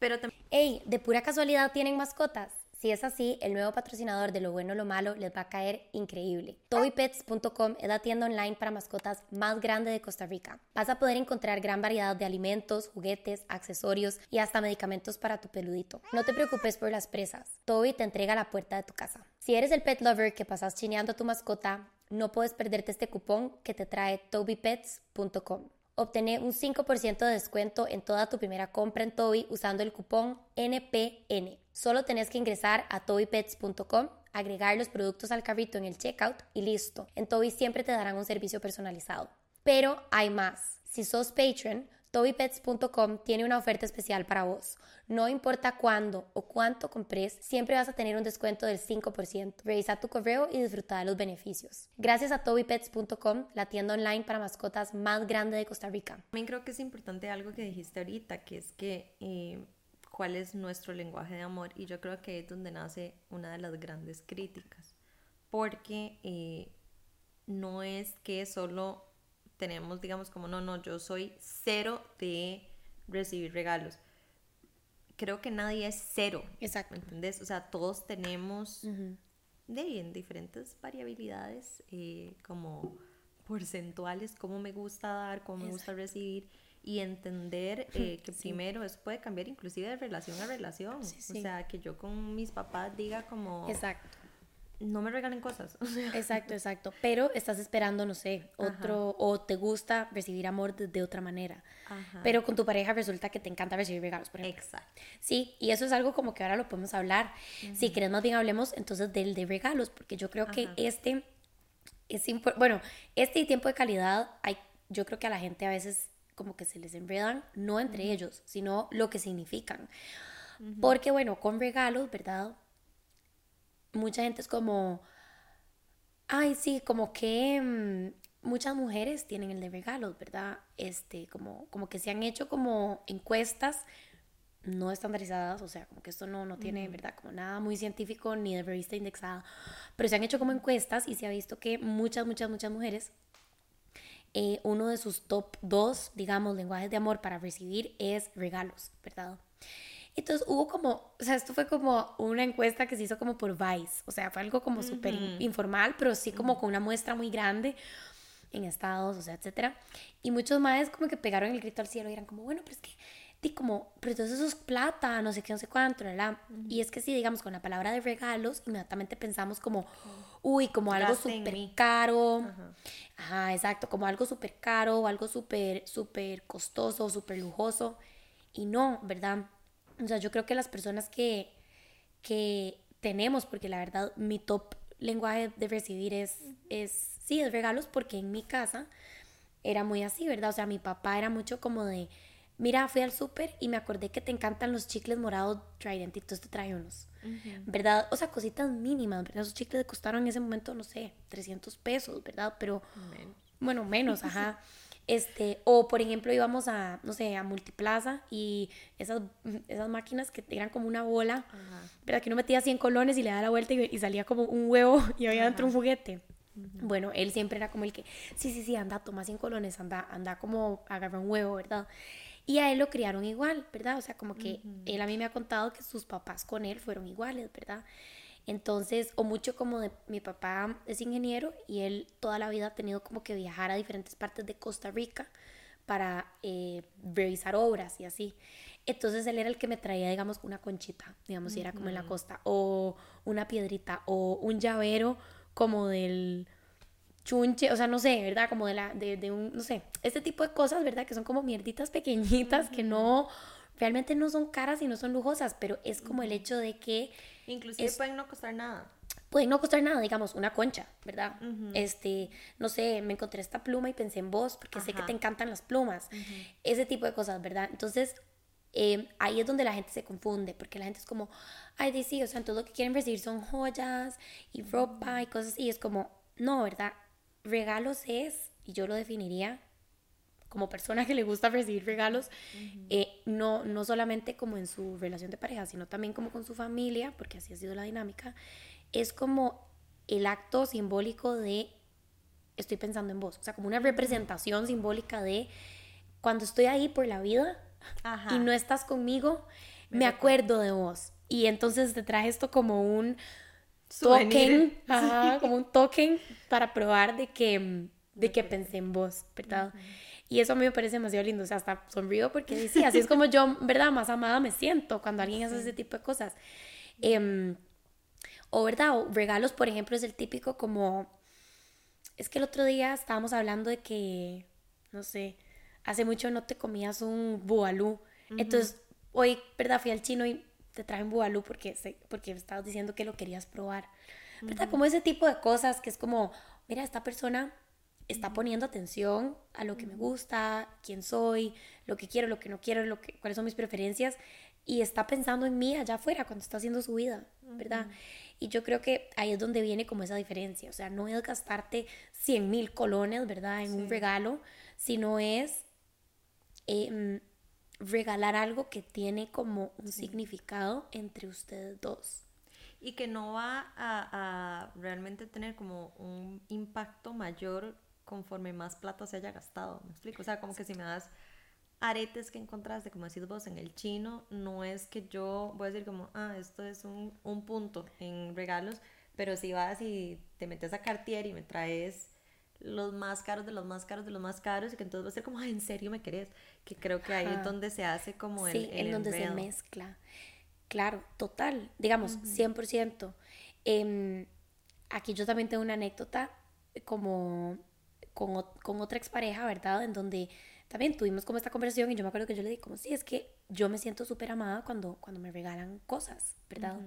pero Hey, ¿de pura casualidad tienen mascotas? Si es así, el nuevo patrocinador de Lo Bueno Lo Malo les va a caer increíble. TobyPets.com es la tienda online para mascotas más grande de Costa Rica. Vas a poder encontrar gran variedad de alimentos, juguetes, accesorios y hasta medicamentos para tu peludito. No te preocupes por las presas. Toby te entrega a la puerta de tu casa. Si eres el pet lover que pasas chineando a tu mascota, no puedes perderte este cupón que te trae TobyPets.com. Obtener un 5% de descuento en toda tu primera compra en Toby usando el cupón NPN. Solo tenés que ingresar a tobypets.com, agregar los productos al carrito en el checkout y listo. En Toby siempre te darán un servicio personalizado. Pero hay más. Si sos patron, TobyPets.com tiene una oferta especial para vos. No importa cuándo o cuánto compres, siempre vas a tener un descuento del 5%. Revisa tu correo y disfruta de los beneficios. Gracias a TobyPets.com, la tienda online para mascotas más grande de Costa Rica. También creo que es importante algo que dijiste ahorita, que es que eh, cuál es nuestro lenguaje de amor y yo creo que es donde nace una de las grandes críticas, porque eh, no es que solo tenemos, digamos, como, no, no, yo soy cero de recibir regalos. creo que nadie es cero. Exacto. ¿Me entendés? O sea, todos tenemos de en diferentes variabilidades, eh, como porcentuales, cómo me gusta dar, cómo me gusta recibir y entender eh, que primero eso puede cambiar inclusive de relación a relación. O sea, que yo con mis papás diga como... Exacto. No me regalen cosas. <laughs> Exacto, exacto. Pero estás esperando, no sé, otro, o te gusta recibir amor de, otra manera. Pero con tu pareja resulta que te encanta recibir regalos, por ejemplo. Exacto. Sí, y eso es algo como que ahora lo podemos hablar. Si querés más bien hablemos entonces del de regalos, porque yo creo que este es importante. Bueno, este tiempo de calidad, hay, yo creo que a la gente a veces como que se les enredan, no entre ellos, sino lo que significan. Porque bueno, con regalos, ¿verdad? Mucha gente es como, ay, sí, como que mm, muchas mujeres tienen el de regalos, ¿verdad? Este, como, como que se han hecho como encuestas no estandarizadas, o sea, como que esto no, no tiene, ¿verdad? Como nada muy científico ni de revista indexada, pero se han hecho como encuestas y se ha visto que muchas, muchas, muchas mujeres eh, uno de sus top dos, digamos, lenguajes de amor para recibir es regalos, ¿verdad? Entonces hubo como, o sea, esto fue como una encuesta que se hizo como por Vice, o sea, fue algo como súper informal, pero sí como con una muestra muy grande en estados, o sea, etcétera. Y muchos más como que pegaron el grito al cielo y eran como, bueno, pero es que y como, pero entonces eso es plata, no sé qué, no sé cuánto, ¿verdad? Y es que si, digamos, con la palabra de regalos, inmediatamente pensamos como, uy, como algo súper caro. Ajá. exacto, como algo súper caro o algo súper, súper costoso, súper lujoso. Y no, ¿verdad? O sea, yo creo que las personas que, que tenemos, porque la verdad, mi top lenguaje de recibir es, es, sí, es regalos, porque en mi casa era muy así, ¿verdad? O sea, mi papá era mucho como de mira, fui al súper y me acordé que te encantan los chicles morados Trident y entonces te trae unos, ¿verdad? O sea, cositas mínimas, ¿verdad? Esos chicles costaron en ese momento, no sé, 300 pesos, ¿verdad? Pero, bueno, menos, <laughs> ajá. Este, o por ejemplo íbamos a, no sé, a Multiplaza y esas, esas máquinas que eran como una bola, ¿verdad? Que uno metía 100 colones y le daba la vuelta y, salía como un huevo <laughs> y había dentro un juguete. Bueno, él siempre era como el que, sí, sí, sí, anda, toma 100 colones, anda, anda como agarra un huevo, ¿verdad? Y a él lo criaron igual, ¿verdad? O sea, como que él a mí me ha contado que sus papás con él fueron iguales, ¿verdad? Entonces, o mucho como de, mi papá es ingeniero y él toda la vida ha tenido como que viajar a diferentes partes de Costa Rica para eh, revisar obras y así. Entonces él era el que me traía, digamos, una conchita, digamos, si era como en la costa, o una piedrita, o un llavero como del chunche, o sea, no sé, ¿verdad? Como de, la, de, de un, no sé, este tipo de cosas, ¿verdad? Que son como mierditas pequeñitas que no, realmente no son caras y no son lujosas, pero es como el hecho de que... Inclusive pueden no costar nada. Pueden no costar nada, digamos, una concha, ¿verdad? Este, no sé, me encontré esta pluma y pensé en vos porque sé que te encantan las plumas. Ese tipo de cosas, ¿verdad? Entonces, em, ahí es donde la gente se confunde, porque la gente es como, ay, sí, o sea, todo lo que quieren recibir son joyas y ropa y cosas y es como, no, ¿verdad? Regalos es, y yo lo definiría como persona que le gusta recibir regalos, eh, no, no solamente como en su relación de pareja, sino también como con su familia, porque así ha sido la dinámica, es como el acto simbólico de estoy pensando en vos, o sea, como una representación simbólica de cuando estoy ahí por la vida y no estás conmigo, me acuerdo de vos. Y entonces te traje esto como un token, <laughs> como un token para probar de que, de que pensé en vos, ¿verdad? Y eso a mí me parece demasiado lindo, o sea, hasta sonrío porque sí, así es como yo, ¿verdad? Más amada me siento cuando alguien hace ese tipo de cosas. Em, o, ¿verdad? O regalos, por ejemplo, es el típico como, es que el otro día estábamos hablando de que, no sé, hace mucho no te comías un bualú. Entonces, hoy, ¿verdad? Fui al chino y te traen bubalú porque, porque estabas diciendo que lo querías probar. ¿Verdad? Como ese tipo de cosas que es como, mira, esta persona está poniendo atención a lo que me gusta, quién soy, lo que quiero, lo que no quiero, lo que, cuáles son mis preferencias y está pensando en mí allá afuera cuando está haciendo su vida, ¿verdad? Y yo creo que ahí es donde viene como esa diferencia, o sea, no es gastarte 100 mil colones, ¿verdad? En un regalo, sino es... Eh, regalar algo que tiene como un significado entre ustedes dos. Y que no va a, realmente tener como un impacto mayor conforme más plata se haya gastado, ¿me explico? O sea, como que si me das aretes que encontraste, como decís vos, en el chino, no es que yo voy a decir como, ah, esto es un, un punto en regalos, pero si vas y te metes a Cartier y me traes los más caros de los más caros de los más caros y que entonces va a ser como, ¿en serio me querés? Que creo que ahí es donde se hace como el, en donde se mezcla. Claro, total, digamos, 100%. Em, aquí yo también tengo una anécdota como con, con otra expareja, ¿verdad? En donde también tuvimos como esta conversación y yo me acuerdo que yo le dije como, sí, es que yo me siento súper amada cuando, cuando me regalan cosas, ¿verdad?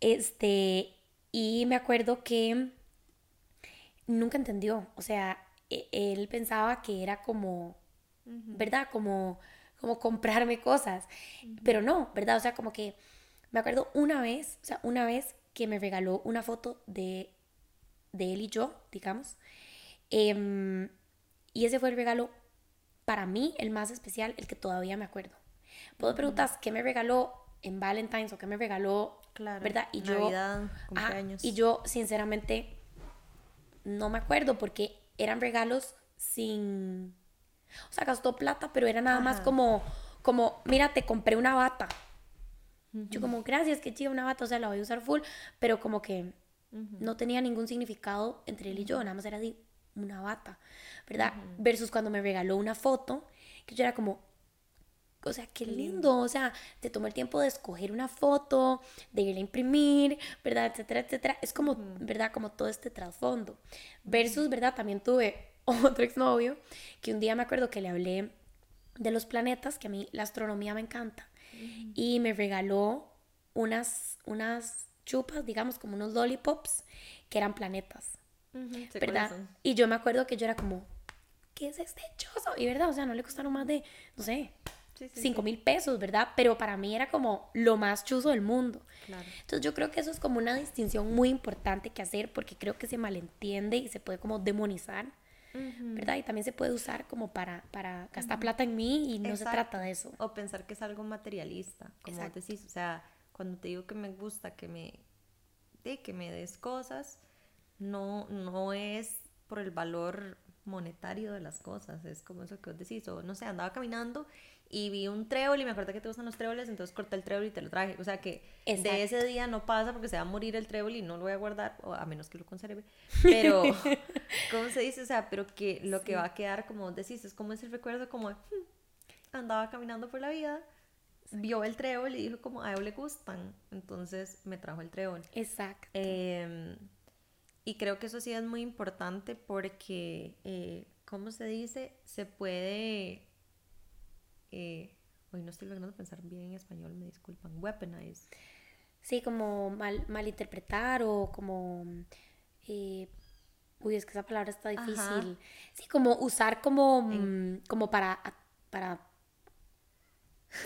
Este, y me acuerdo que nunca entendió. O sea, e, él pensaba que era como, ¿verdad? Como, como comprarme cosas. Pero no, ¿verdad? O sea, como que me acuerdo una vez, o sea, una vez que me regaló una foto de, de él y yo, digamos. Em, y ese fue el regalo para mí, el más especial, el que todavía me acuerdo. Puedo preguntar qué me regaló en Valentine's o qué me regaló, claro, ¿verdad? Y Navidad, yo, y yo, sinceramente, no me acuerdo porque eran regalos sin... O sea, gastó plata, pero era nada más como, como, mira, te compré una bata. Yo como, gracias, que chido una bata, o sea, la voy a usar full, pero como que no tenía ningún significado entre él y yo, nada más era de una bata, ¿verdad? Versus cuando me regaló una foto, que yo era como, o sea, qué lindo, o sea, te tomó el tiempo de escoger una foto, de ir a imprimir, ¿verdad? Etcétera, etcétera. Es como, ¿verdad? Como todo este trasfondo. Versus, ¿verdad? También tuve <laughs> otro exnovio que un día me acuerdo que le hablé de los planetas, que a mí la astronomía me encanta, y me regaló unas, unas chupas, digamos, como unos lollipops, que eran planetas, ¿verdad? Y yo me acuerdo que yo era como, ¿qué es este chozo? Y verdad, o sea, no le costaron más de, no sé, cinco mil pesos, ¿verdad? Pero para mí era como lo más chuzo del mundo. Entonces yo creo que eso es como una distinción muy importante que hacer porque creo que se malentiende y se puede como demonizar, ¿verdad? Y también se puede usar como para, para gastar plata en mí y no se trata de eso. O pensar que es algo materialista, como decís, o sea, cuando te digo que me gusta que me, de, que me des cosas, no, no es por el valor monetario de las cosas, es como eso que vos decís, o no sé, andaba caminando y vi un trébol y me acuerdo que te gustan los tréboles, entonces corté el trébol y te lo traje. O sea que de ese día no pasa porque se va a morir el trébol y no lo voy a guardar, o a menos que lo conserve. <laughs> Pero, ¿cómo se dice? O sea, pero que lo que va a quedar, como decís, es como ese recuerdo como hmm, andaba caminando por la vida, vio el trébol y dijo como a él le gustan, entonces me trajo el trébol. Exacto. Em, y creo que eso sí es muy importante porque, eh, ¿cómo se dice? Se puede eh, hoy no estoy logrando pensar bien en español, me disculpan, weaponize. Sí, como mal, malinterpretar o como... Eh, uy, es que esa palabra está difícil. Sí, como usar como, mm, como para, para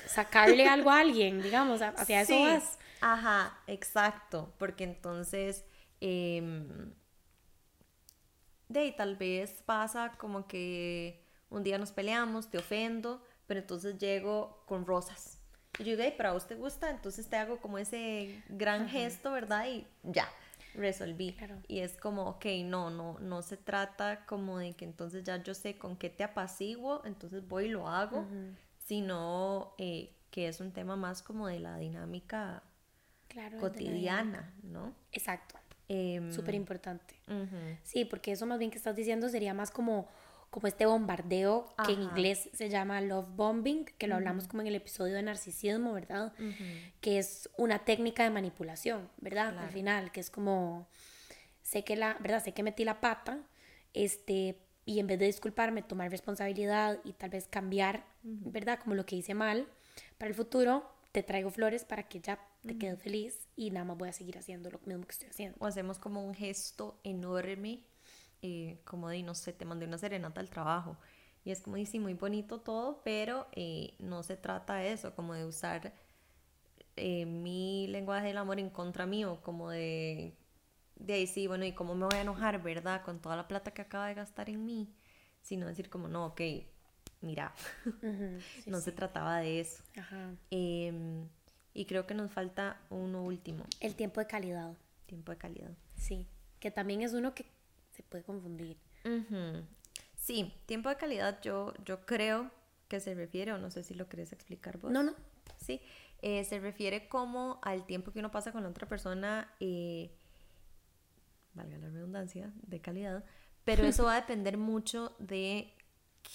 sacarle algo a alguien, digamos, hacia eso vas. Ajá, exacto, porque entonces... Eh, de tal vez pasa como que un día nos peleamos, te ofendo, pero entonces llego con rosas. Y yo digo, pero a usted gusta, entonces te hago como ese gran gesto, ¿verdad? Y ya, resolví. Y es como, ok, no, no, no se trata como de que entonces ya yo sé con qué te apaciguo, entonces voy y lo hago, sino eh, que es un tema más como de la dinámica cotidiana, ¿no? Exacto. Em, Súper importante. Sí, porque eso más bien que estás diciendo sería más como como este bombardeo que en inglés se llama love bombing, que lo hablamos como en el episodio de narcisismo, ¿verdad? Que es una técnica de manipulación, ¿verdad? Al final, que es como, sé que la, ¿verdad? Sé que metí la pata, este, y en vez de disculparme, tomar responsabilidad y tal vez cambiar, ¿verdad? Como lo que hice mal, para el futuro te traigo flores para que ya te quedes feliz y nada más voy a seguir haciendo lo mismo que estoy haciendo. O hacemos como un gesto enorme eh, como de, no sé, te mandé una serenata al trabajo. Y es como, y sí, muy bonito todo, pero eh, no se trata de eso, como de usar eh, mi lenguaje del amor en contra mío, como de, de ahí sí, bueno, ¿y cómo me voy a enojar, verdad? Con toda la plata que acaba de gastar en mí, sino decir como, no, ok, mira, <laughs> no se trataba de eso. Em, y creo que nos falta uno último. El tiempo de calidad. Tiempo de calidad. Sí, que también es uno que se puede confundir. Sí, tiempo de calidad yo, yo creo que se refiere, o no sé si lo querés explicar vos. No, no. Sí, eh, se refiere como al tiempo que uno pasa con la otra persona, eh, valga la redundancia, de calidad, pero eso va a <laughs> depender mucho de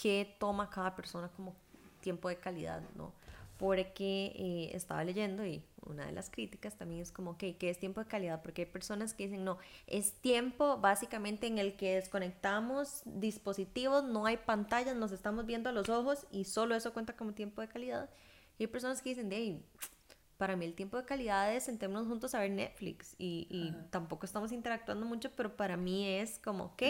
qué toma cada persona como tiempo de calidad, ¿no? Porque eh, estaba leyendo y una de las críticas también es como, ok, ¿qué es tiempo de calidad? Porque hay personas que dicen, no, es tiempo básicamente en el que desconectamos dispositivos, no hay pantallas, nos estamos viendo a los ojos y solo eso cuenta como tiempo de calidad. Y hay personas que dicen, hey, para mí el tiempo de calidad es sentémonos juntos a ver Netflix y, y tampoco estamos interactuando mucho, pero para mí es como, ok,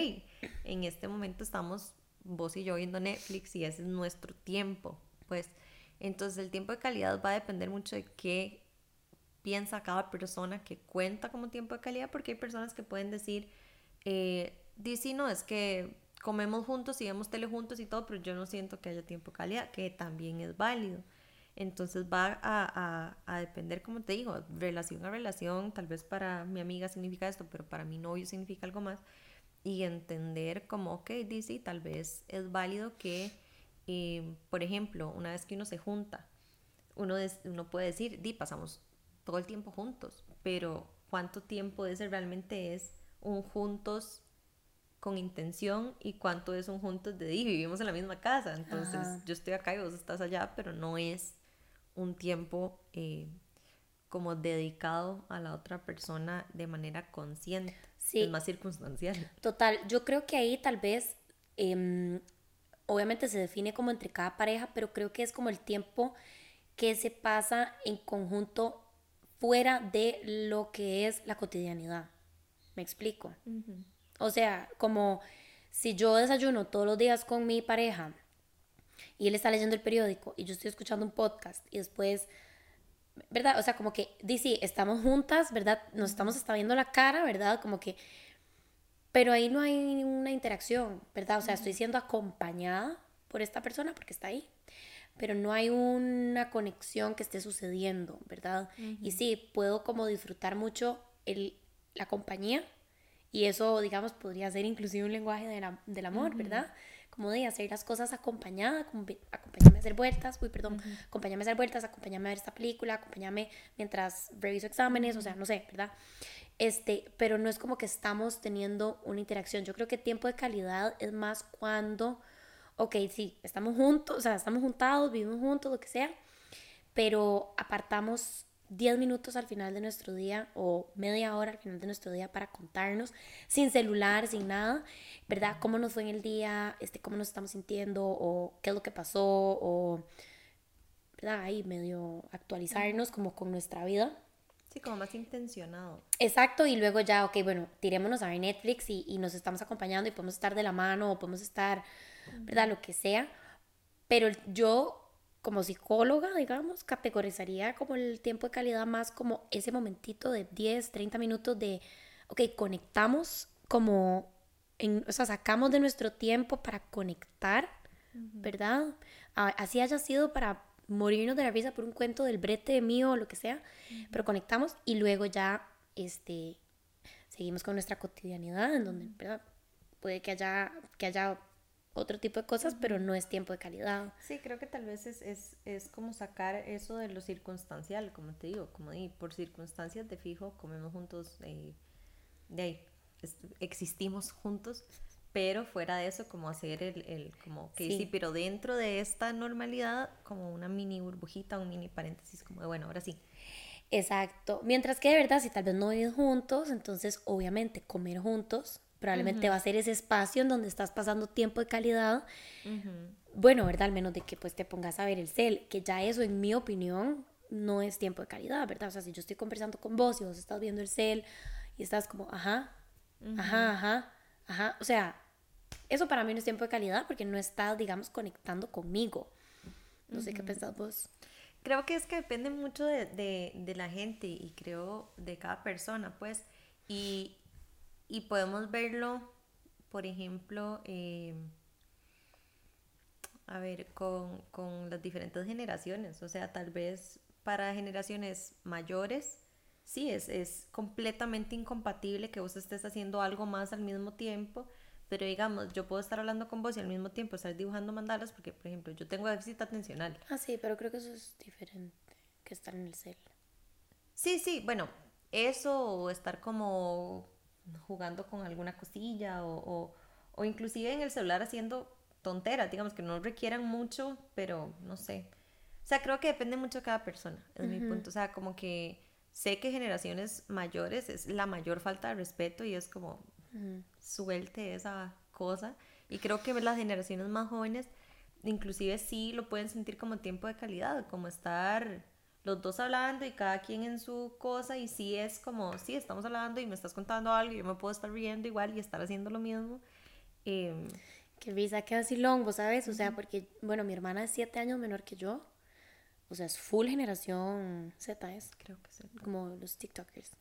en este momento estamos vos y yo viendo Netflix y ese es nuestro tiempo, pues entonces el tiempo de calidad va a depender mucho de qué piensa cada persona que cuenta como tiempo de calidad, porque hay personas que pueden decir, eh, no, es que comemos juntos y vemos tele juntos y todo, pero yo no siento que haya tiempo de calidad, que también es válido. Entonces va a, a, depender, como te digo, relación a relación, tal vez para mi amiga significa esto, pero para mi novio significa algo más. Y entender como, ok, dice, tal vez es válido que, eh, por ejemplo, una vez que uno se junta, uno, uno puede decir, di, pasamos todo el tiempo juntos, pero ¿cuánto tiempo ese realmente es un juntos con intención y cuánto es un juntos de, di, vivimos en la misma casa, entonces yo estoy acá y vos estás allá, pero no es un tiempo eh, como dedicado a la otra persona de manera consciente. Sí. Es más circunstancial. Total, yo creo que ahí tal vez, em, obviamente se define como entre cada pareja, pero creo que es como el tiempo que se pasa en conjunto fuera de lo que es la cotidianidad. ¿Me explico? O sea, como si yo desayuno todos los días con mi pareja y él está leyendo el periódico y yo estoy escuchando un podcast y después, ¿verdad? O sea, como que, dice, estamos juntas, ¿verdad? Nos estamos está viendo la cara, ¿verdad? Como que, pero ahí no hay ninguna interacción, ¿verdad? O sea, estoy siendo acompañada por esta persona porque está ahí, pero no hay una conexión que esté sucediendo, ¿verdad? Y sí, puedo como disfrutar mucho el, la compañía y eso, digamos, podría ser inclusive un lenguaje del amor, ¿verdad? Como de hacer las cosas acompañada, acompáñame a hacer vueltas, uy, perdón, acompáñame a hacer vueltas, acompáñame a ver esta película, acompáñame mientras reviso exámenes, o sea, no sé, ¿verdad? Este, pero no es como que estamos teniendo una interacción. Yo creo que tiempo de calidad es más cuando, ok, sí, estamos juntos, o sea, estamos juntados, vivimos juntos, lo que sea, pero apartamos 10 minutos al final de nuestro día o media hora al final de nuestro día para contarnos, sin celular, sin nada, ¿verdad? ¿Cómo nos fue en el día? Este, ¿Cómo nos estamos sintiendo? ¿O qué es lo que pasó? ¿O, ¿verdad? Ahí medio actualizarnos como con nuestra vida. Sí, como más intencionado. Exacto, y luego ya, ok, bueno, tirémonos a ver Netflix y, y nos estamos acompañando y podemos estar de la mano o podemos estar, ¿verdad? Lo que sea. Pero yo como psicóloga, digamos, categorizaría como el tiempo de calidad más como ese momentito de 10, 30 minutos de, ok, conectamos como, en, o sea, sacamos de nuestro tiempo para conectar, ¿verdad? Así haya sido para morirnos de la risa por un cuento del brete mío o lo que sea, pero conectamos y luego ya, este, seguimos con nuestra cotidianidad en donde, ¿verdad? Puede que haya, que haya otro tipo de cosas, pero no es tiempo de calidad. Sí, creo que tal vez es, es, es como sacar eso de lo circunstancial, como te digo, como di, por circunstancias de fijo, comemos juntos, eh, de ahí, existimos juntos, pero fuera de eso, como hacer el, el como que sí. pero dentro de esta normalidad, como una mini burbujita, un mini paréntesis, como de, bueno, ahora sí. Exacto. Mientras que de verdad, si tal vez no viven juntos, entonces obviamente comer juntos probablemente va a ser ese espacio en donde estás pasando tiempo de calidad. Bueno, ¿verdad? Al menos de que pues te pongas a ver el cel, que ya eso en mi opinión no es tiempo de calidad, ¿verdad? O sea, si yo estoy conversando con vos y vos estás viendo el cel y estás como, ajá, ajá, ajá, ajá, o sea, eso para mí no es tiempo de calidad porque no estás, digamos, conectando conmigo. No sé qué pensás vos. Creo que es que depende mucho de, de, de la gente y creo de cada persona, pues. Y, y podemos verlo, por ejemplo, eh, a ver, con, con, las diferentes generaciones. O sea, tal vez para generaciones mayores, sí, es, es completamente incompatible que vos estés haciendo algo más al mismo tiempo, pero digamos, yo puedo estar hablando con vos y al mismo tiempo estar dibujando mandalas porque, por ejemplo, yo tengo déficit atencional. Ah, sí, pero creo que eso es diferente que estar en el cel. Sí, sí, bueno, eso o estar como jugando con alguna cosilla o, o, inclusive en el celular haciendo tonteras, digamos que no requieran mucho, pero no sé. O sea, creo que depende mucho de cada persona, es mi punto. O sea, como que sé que generaciones mayores es la mayor falta de respeto y es como suelte esa cosa. Y creo que las generaciones más jóvenes inclusive sí lo pueden sentir como tiempo de calidad, como estar los dos hablando y cada quien en su cosa y sí es como, sí, estamos hablando y me estás contando algo y yo me puedo estar riendo igual y estar haciendo lo mismo. Eh, que risa, queda así longo, ¿sabes? O sea, porque, bueno, mi hermana es siete años menor que yo. O sea, es full generación Z, es. Creo que sí. Como los TikTokers.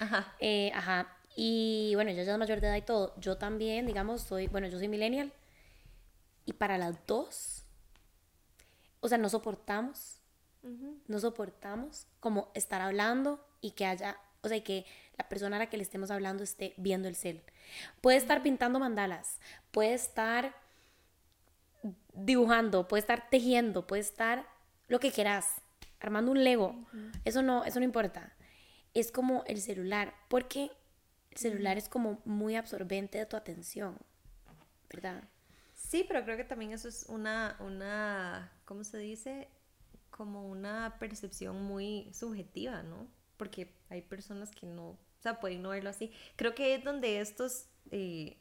Ajá. Eh, ajá. Y bueno, ella ya es mayor de edad y todo. Yo también, digamos, soy, bueno, yo soy millennial. Y para las dos, o sea, no soportamos no soportamos como estar hablando y que haya, o sea, que la persona a la que le estemos hablando esté viendo el cel. Puede estar pintando mandalas, puede estar dibujando, puede estar tejiendo, puede estar lo que quieras, armando un Lego. Eso no, eso no importa. Es como el celular, porque el celular es como muy absorbente de tu atención, ¿verdad? Sí, pero creo que también eso es una, una, ¿cómo se dice? Como una percepción muy subjetiva, ¿no? Porque hay personas que no, o sea, pueden no verlo así. Creo que es donde estos eh,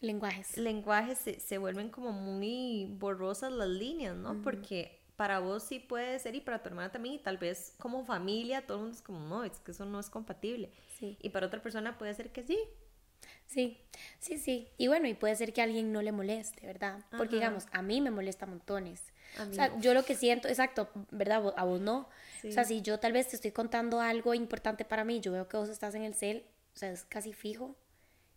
lenguajes, lenguajes se, vuelven como muy borrosas las líneas, ¿no? Porque para vos sí puede ser y para tu hermana también y tal vez como familia todo el mundo es como, no, es que eso no es compatible. Sí. Y para otra persona puede ser que sí. Sí, sí, sí. Y bueno, y puede ser que a alguien no le moleste, ¿verdad? Porque digamos, a mí me molesta montones o sea, yo lo que siento, exacto, ¿verdad? A vos no. O sea, si yo tal vez te estoy contando algo importante para mí, yo veo que vos estás en el cel, o sea, es casi fijo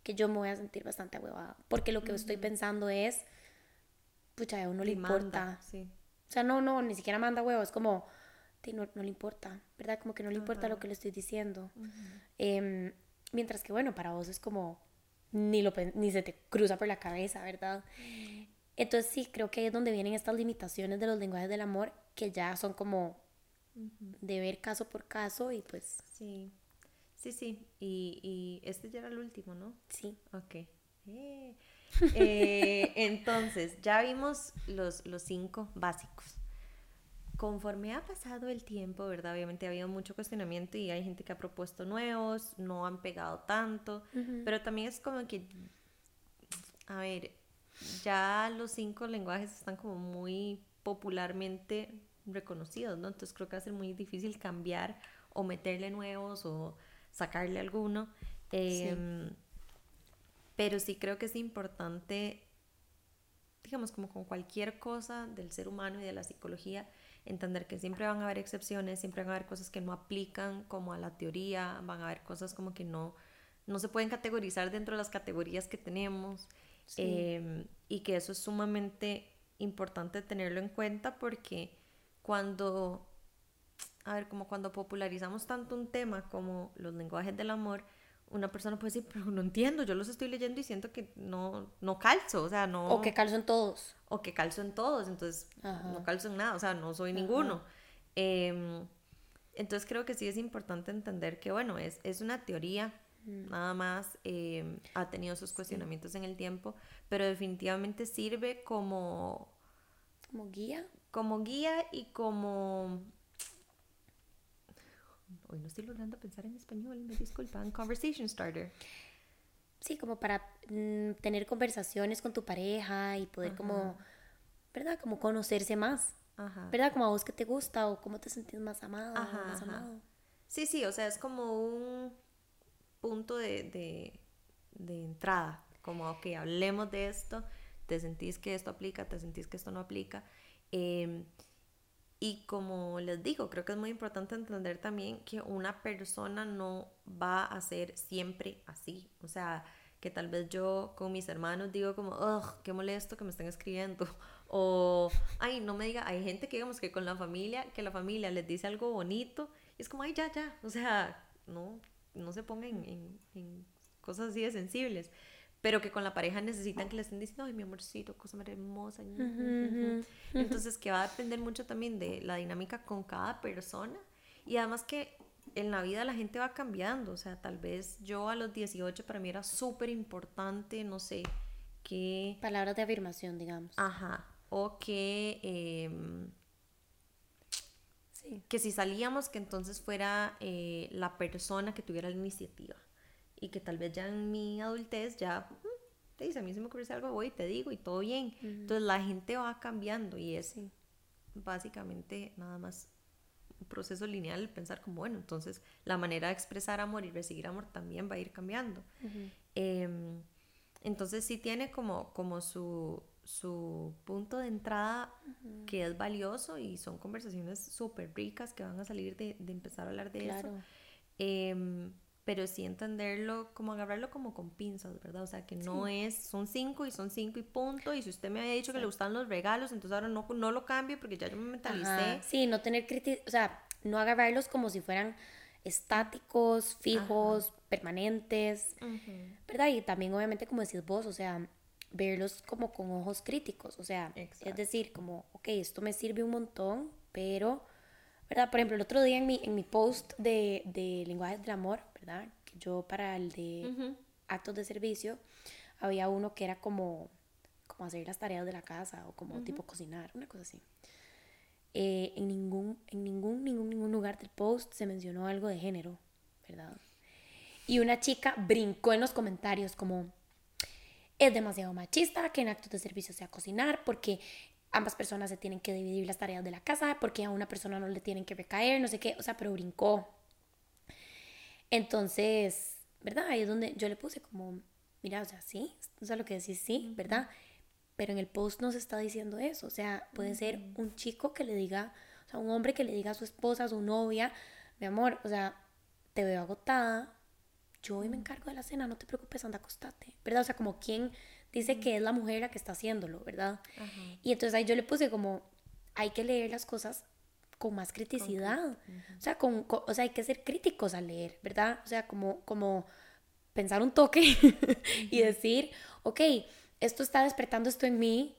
que yo me voy a sentir bastante huevada. Porque lo que estoy pensando es, pucha, a uno le importa. O sea, no, no, ni siquiera manda huevo, es como, no, no, le importa, ¿verdad? Como que no le importa lo que le estoy diciendo. Em, mientras que, bueno, para vos es como, ni, lo, ni se te cruza por la cabeza, ¿verdad? Entonces sí, creo que es donde vienen estas limitaciones de los lenguajes del amor que ya son como de ver caso por caso y pues... Sí, sí, sí. Y, y este ya era el último, ¿no? Sí. Ok. Eh, eh, entonces, ya vimos los, los cinco básicos. Conforme ha pasado el tiempo, ¿verdad? Obviamente ha habido mucho cuestionamiento y hay gente que ha propuesto nuevos, no han pegado tanto, pero también es como que, a ver, ya los cinco lenguajes están como muy popularmente reconocidos, ¿no? Entonces creo que va a ser muy difícil cambiar o meterle nuevos o sacarle alguno. Em, pero sí creo que es importante, digamos, como con cualquier cosa del ser humano y de la psicología, entender que siempre van a haber excepciones, siempre van a haber cosas que no aplican como a la teoría, van a haber cosas como que no, no se pueden categorizar dentro de las categorías que tenemos. Em, y que eso es sumamente importante tenerlo en cuenta porque cuando, a ver, como cuando popularizamos tanto un tema como los lenguajes del amor, una persona puede decir, pero no entiendo, yo los estoy leyendo y siento que no, no calzo, o sea, no... O que calzo en todos. O que calzo en todos, entonces no calzo en nada, o sea, no soy ninguno. Em, entonces creo que sí es importante entender que, bueno, es, es una teoría, nada más em, ha tenido sus cuestionamientos en el tiempo, pero definitivamente sirve como... Como guía. Como guía y como... Hoy no estoy logrando pensar en español, me disculpan. Conversation starter. Sí, como para mm, tener conversaciones con tu pareja y poder como, ¿verdad? Como conocerse más. Ajá. ¿Verdad? Como a vos que te gusta o cómo te sentís más amado. más amado. Sí, sí, o sea, es como un punto de, entrada, como, ok, hablemos de esto, te sentís que esto aplica, te sentís que esto no aplica. Em, y como les digo, creo que es muy importante entender también que una persona no va a ser siempre así. O sea, que tal vez yo con mis hermanos digo como, ugh, qué molesto que me estén escribiendo. <laughs> O, ay, no me diga, hay gente que digamos que con la familia, que la familia les dice algo bonito es como, ay, ya, ya. O sea, no, no se pongan en, cosas así de sensibles. pero que con la pareja necesitan que le estén diciendo, ay, mi amorcito, cosa más hermosa. Entonces, que va a depender mucho también de la dinámica con cada persona y además que en la vida la gente va cambiando, o sea, tal vez yo a los 18 para mí era súper importante, no sé, que... Palabras de afirmación, digamos. Ajá, o que... Em, sí. Que si salíamos, que entonces fuera eh, la persona que tuviera la iniciativa y que tal vez ya en mi adultez ya mm, te dice, a mí se me ocurre algo, voy y te digo y todo bien. Entonces la gente va cambiando y es básicamente nada más un proceso lineal pensar como, bueno, entonces la manera de expresar amor y recibir amor también va a ir cambiando. Em, entonces sí tiene como, como su, su punto de entrada que es valioso y son conversaciones súper ricas que van a salir de, de empezar a hablar de eso. Eh, pero sí entenderlo, como agarrarlo como con pinzas, ¿verdad? O sea, que no es, son cinco y son cinco y punto, y si usted me había dicho que le gustan los regalos, entonces ahora no, no lo cambio porque ya yo me mentalicé. Sí, no tener crítica, o sea, no agarrarlos como si fueran estáticos, fijos, permanentes, ¿verdad? Y también obviamente como decís vos, o sea, verlos como con ojos críticos, o sea, es decir, como, ok, esto me sirve un montón, pero, ¿verdad? Por ejemplo, el otro día en mi, en mi post de, de lenguajes del amor, que yo para el de actos de servicio había uno que era como, como hacer las tareas de la casa o como tipo cocinar, una cosa así. Eh, en ningún, en ningún, ningún, ningún lugar del post se mencionó algo de género, ¿verdad? Y una chica brincó en los comentarios como, es demasiado machista que en actos de servicio sea cocinar porque ambas personas se tienen que dividir las tareas de la casa, porque a una persona no le tienen que recaer, no sé qué, o sea, pero brincó. Entonces, ¿verdad? Ahí es donde yo le puse como, mira, o sea, sí, o sea, lo que decís, sí, ¿verdad? Pero en el post no se está diciendo eso, o sea, puede ser un chico que le diga, o sea, un hombre que le diga a su esposa, a su novia, mi amor, o sea, te veo agotada, yo hoy me encargo de la cena, no te preocupes, anda, acostate, ¿verdad? O sea, como quien dice que es la mujer la que está haciéndolo, ¿verdad? Y entonces ahí yo le puse como, hay que leer las cosas con más criticidad. O sea, con, o sea, hay que ser críticos al leer, ¿verdad? O sea, como, como pensar un toque <laughs> y decir, ok, esto está despertando esto en mí,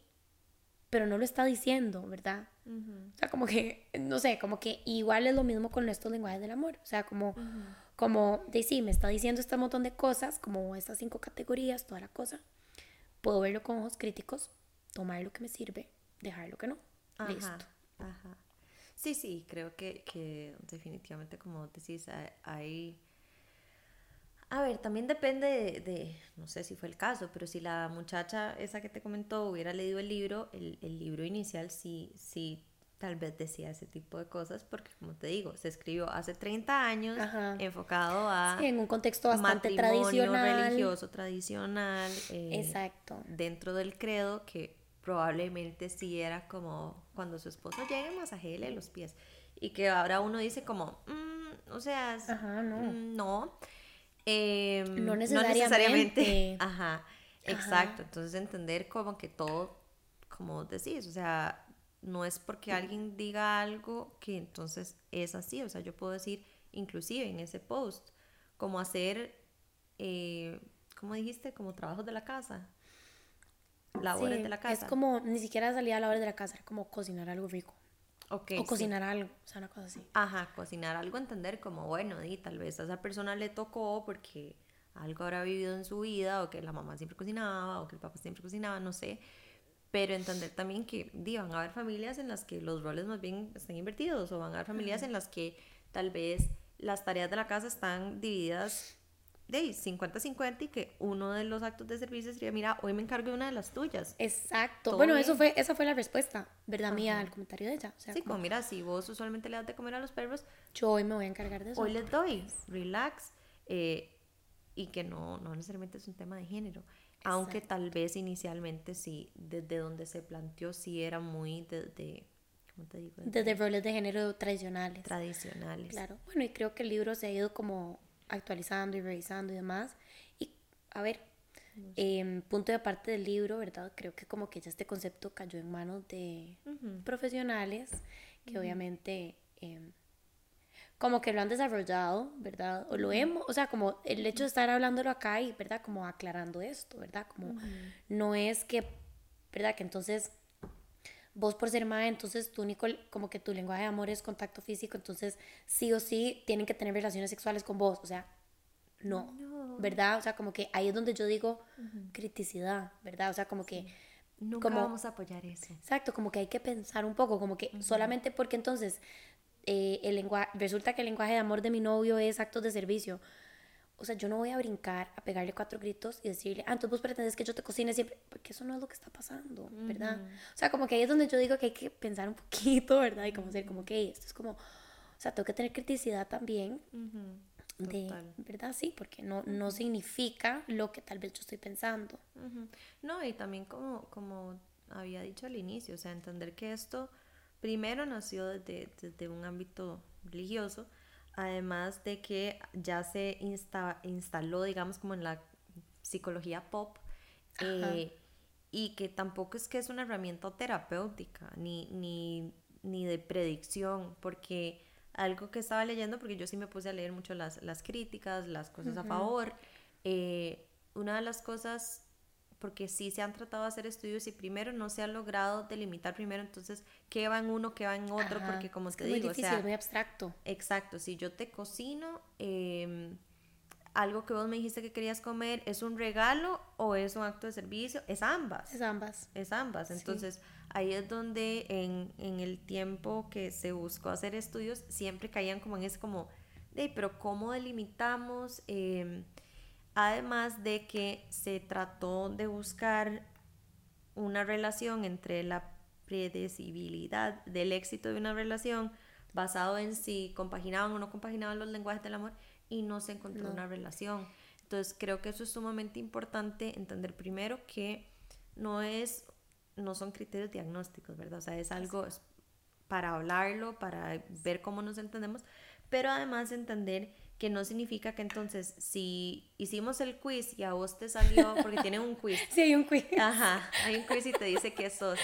pero no lo está diciendo, ¿verdad? O sea, como que, no sé, como que igual es lo mismo con estos lenguajes del amor. O sea, como, como, de sí, me está diciendo este montón de cosas, como estas cinco categorías, toda la cosa. Puedo verlo con ojos críticos, tomar lo que me sirve, dejar lo que no. Listo. Ajá. Sí, sí, creo que, que definitivamente, como decís, hay... A ver, también depende de, no sé si fue el caso, pero si la muchacha esa que te comentó hubiera leído el libro, el, el libro inicial sí, sí tal vez decía ese tipo de cosas, porque como te digo, se escribió hace 30 años, enfocado a... Sí, en un contexto bastante tradicional. religioso, tradicional. Eh, Exacto. Dentro del credo que probablemente sí era como cuando su esposo llegue, masajele los pies. Y que ahora uno dice como, mm, o sea, no. Mm, no. Em, no, necesariamente. Ajá, exacto. Entonces entender como que todo, como decís, o sea, no es porque alguien diga algo que entonces es así. O sea, yo puedo decir, inclusive en ese post, como hacer, eh, ¿cómo dijiste? Como trabajos de la casa labores de la casa. Es como, ni siquiera salía a labores de la casa, era como cocinar algo rico. Okay, o cocinar algo, o sea, una cosa así. Ajá, cocinar algo, entender como, bueno, y tal vez a esa persona le tocó porque algo habrá vivido en su vida, o que la mamá siempre cocinaba, o que el papá siempre cocinaba, no sé. Pero entender también que di, van a haber familias en las que los roles más bien están invertidos, o van a haber familias en las que tal vez las tareas de la casa están divididas de 50-50 y que uno de los actos de servicio sería, mira, hoy me encargo de una de las tuyas. Exacto. Bueno, eso fue, esa fue la respuesta, ¿verdad, mía, al comentario de ella? sí, como, mira, si vos usualmente le das de comer a los perros, yo hoy me voy a encargar de eso. Hoy les doy, relax, eh, y que no, no necesariamente es un tema de género. Aunque tal vez inicialmente sí, desde donde se planteó, sí era muy de, ¿cómo te digo? Desde roles de género tradicionales. Tradicionales. Claro. Bueno, y creo que el libro se ha ido como actualizando y revisando y demás. Y a ver, eh, punto de aparte del libro, ¿verdad? Creo que como que ya este concepto cayó en manos de profesionales que obviamente, em, como que lo han desarrollado, ¿verdad? O lo hemos, o sea, como el hecho de estar hablándolo acá y, ¿verdad? Como aclarando esto, ¿verdad? Como no es que, ¿verdad? Que entonces vos por ser madre, entonces tu único, como que tu lenguaje de amor es contacto físico, entonces sí o sí tienen que tener relaciones sexuales con vos, o sea, no, ¿verdad? O sea, como que ahí es donde yo digo criticidad, ¿verdad? O sea, como que... Nunca como, vamos a apoyar eso. Exacto, como que hay que pensar un poco, como que solamente porque entonces eh, el lenguaje, resulta que el lenguaje de amor de mi novio es actos de servicio. O sea, yo no voy a brincar a pegarle cuatro gritos y decirle, ah, entonces vos pretendes que yo te cocine siempre, porque eso no es lo que está pasando, ¿verdad? O sea, como que ahí es donde yo digo que hay que pensar un poquito, ¿verdad? Y como ser como que esto es como, o sea, tengo que tener criticidad también. De, ¿verdad? Sí, porque no, no significa lo que tal vez yo estoy pensando. No, y también como, como había dicho al inicio, o sea, entender que esto primero nació desde, desde un ámbito religioso, además de que ya se instaló, digamos, como en la psicología pop, eh, y que tampoco es que es una herramienta terapéutica ni, ni, ni, de predicción, porque algo que estaba leyendo, porque yo sí me puse a leer mucho las, las críticas, las cosas a favor, eh, una de las cosas porque sí se han tratado de hacer estudios y primero no se ha logrado delimitar primero, entonces, qué va en uno, qué va en otro, porque como te digo, difícil, o sea, muy abstracto. Exacto, si yo te cocino, em, algo que vos me dijiste que querías comer, ¿es un regalo o es un acto de servicio? Es ambas. Es ambas. Es ambas. Entonces, ahí es donde en, en, el tiempo que se buscó hacer estudios, siempre caían como en ese como, de, pero ¿cómo delimitamos? Eh, Además de que se trató de buscar una relación entre la predecibilidad del éxito de una relación basado en si compaginaban o no compaginaban los lenguajes del amor y no se encontró una relación. Entonces creo que eso es sumamente importante entender primero que no es no son criterios diagnósticos, ¿verdad? O sea, es algo para hablarlo, para ver cómo nos entendemos, pero además entender que no significa que entonces si hicimos el quiz y a vos te salió, porque tiene un quiz. <laughs> Sí, hay un quiz. Ajá, hay un quiz y te dice que sos.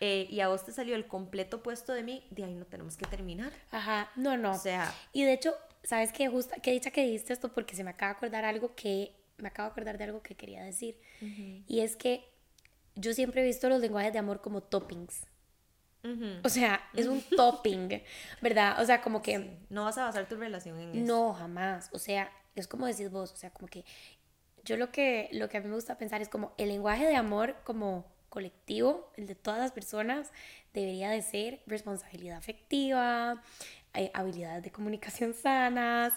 Eh, y a vos te salió el completo puesto de mí, de ahí no tenemos que terminar. Ajá, no, no. O sea. Y de hecho, ¿sabes qué? Justo, qué dicha que dijiste esto porque se me acaba de acordar algo que, me acabo de acordar de algo que quería decir. Y es que yo siempre he visto los lenguajes de amor como toppings. O sea, es un <laughs> topping, ¿verdad? O sea, como que... No vas a basar tu relación en eso. No, jamás. O sea, es como decís vos, o sea, como que yo lo que, lo que a mí me gusta pensar es como el lenguaje de amor como colectivo, el de todas las personas, debería de ser responsabilidad afectiva, eh, habilidades de comunicación sanas,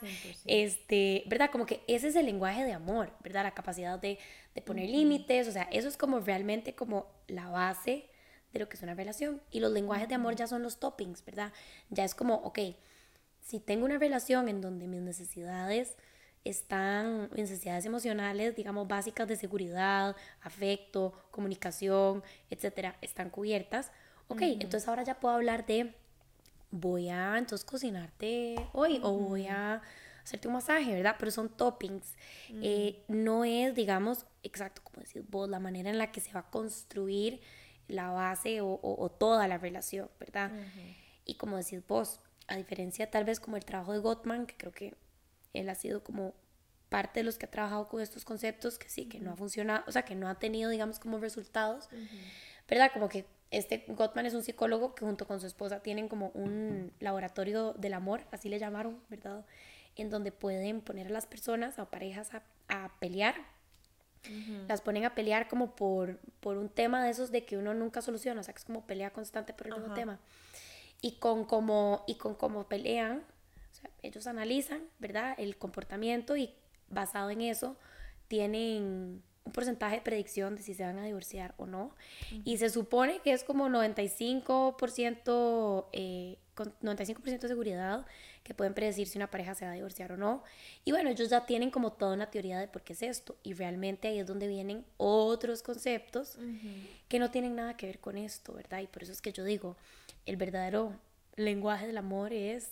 este, ¿verdad? Como que ese es el lenguaje de amor, ¿verdad? La capacidad de, de poner límites, o sea, eso es como realmente como la base de lo que es una relación. Y los lenguajes de amor ya son los toppings, ¿verdad? Ya es como, ok, si tengo una relación en donde mis necesidades están, necesidades emocionales, digamos, básicas de seguridad, afecto, comunicación, etcétera, están cubiertas, ok, entonces ahora ya puedo hablar de, voy a entonces cocinarte hoy o voy a hacerte un masaje, ¿verdad? Pero son toppings. Eh, no es, digamos, exacto, como decís vos, la manera en la que se va a construir la base o, toda la relación, ¿verdad? Y como decís vos, a diferencia tal vez como el trabajo de Gottman, que creo que él ha sido como parte de los que ha trabajado con estos conceptos, que sí, que no ha funcionado, o sea, que no ha tenido, digamos, como resultados, ¿verdad? Como que este Gottman es un psicólogo que junto con su esposa tienen como un laboratorio del amor, así le llamaron, ¿verdad? En donde pueden poner a las personas o parejas a pelear las ponen a pelear como por, por un tema de esos de que uno nunca soluciona, o sea, que es como pelea constante por el mismo tema. Y con como, y con cómo pelean, o sea, ellos analizan, ¿verdad? El comportamiento y basado en eso tienen un porcentaje de predicción de si se van a divorciar o no. Y se supone que es como 95%, eh, con 95% de seguridad que pueden predecir si una pareja se va a divorciar o no. Y bueno, ellos ya tienen como toda una teoría de por qué es esto. Y realmente ahí es donde vienen otros conceptos que no tienen nada que ver con esto, ¿verdad? Y por eso es que yo digo, el verdadero lenguaje del amor es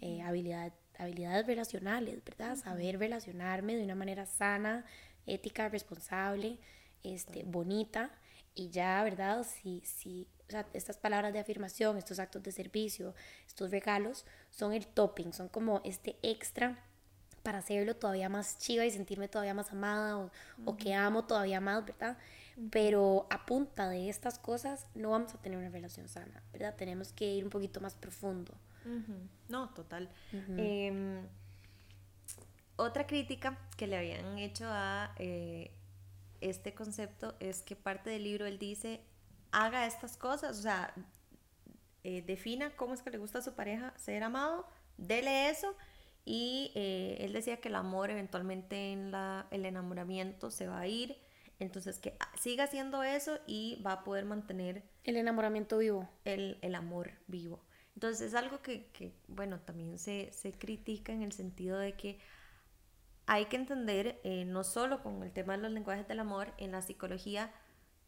eh, habilidad, habilidades relacionales, ¿verdad? Saber relacionarme de una manera sana, ética, responsable, este, bonita y ya, ¿verdad? Si, si, o sea, estas palabras de afirmación, estos actos de servicio, estos regalos, son el topping, son como este extra para hacerlo todavía más chiva y sentirme todavía más amada o, o que amo todavía más, ¿verdad? Pero a punta de estas cosas no vamos a tener una relación sana, ¿verdad? Tenemos que ir un poquito más profundo. No, total. Em, otra crítica que le habían hecho a eh, este concepto es que parte del libro él dice, haga estas cosas, o sea, eh, defina cómo es que le gusta a su pareja ser amado, dele eso. Y eh, él decía que el amor eventualmente en la, el enamoramiento se va a ir. Entonces que siga haciendo eso y va a poder mantener... El enamoramiento vivo. El, el amor vivo. Entonces es algo que, que bueno, también se, se, critica en el sentido de que hay que entender, eh, no solo con el tema de los lenguajes del amor, en la psicología,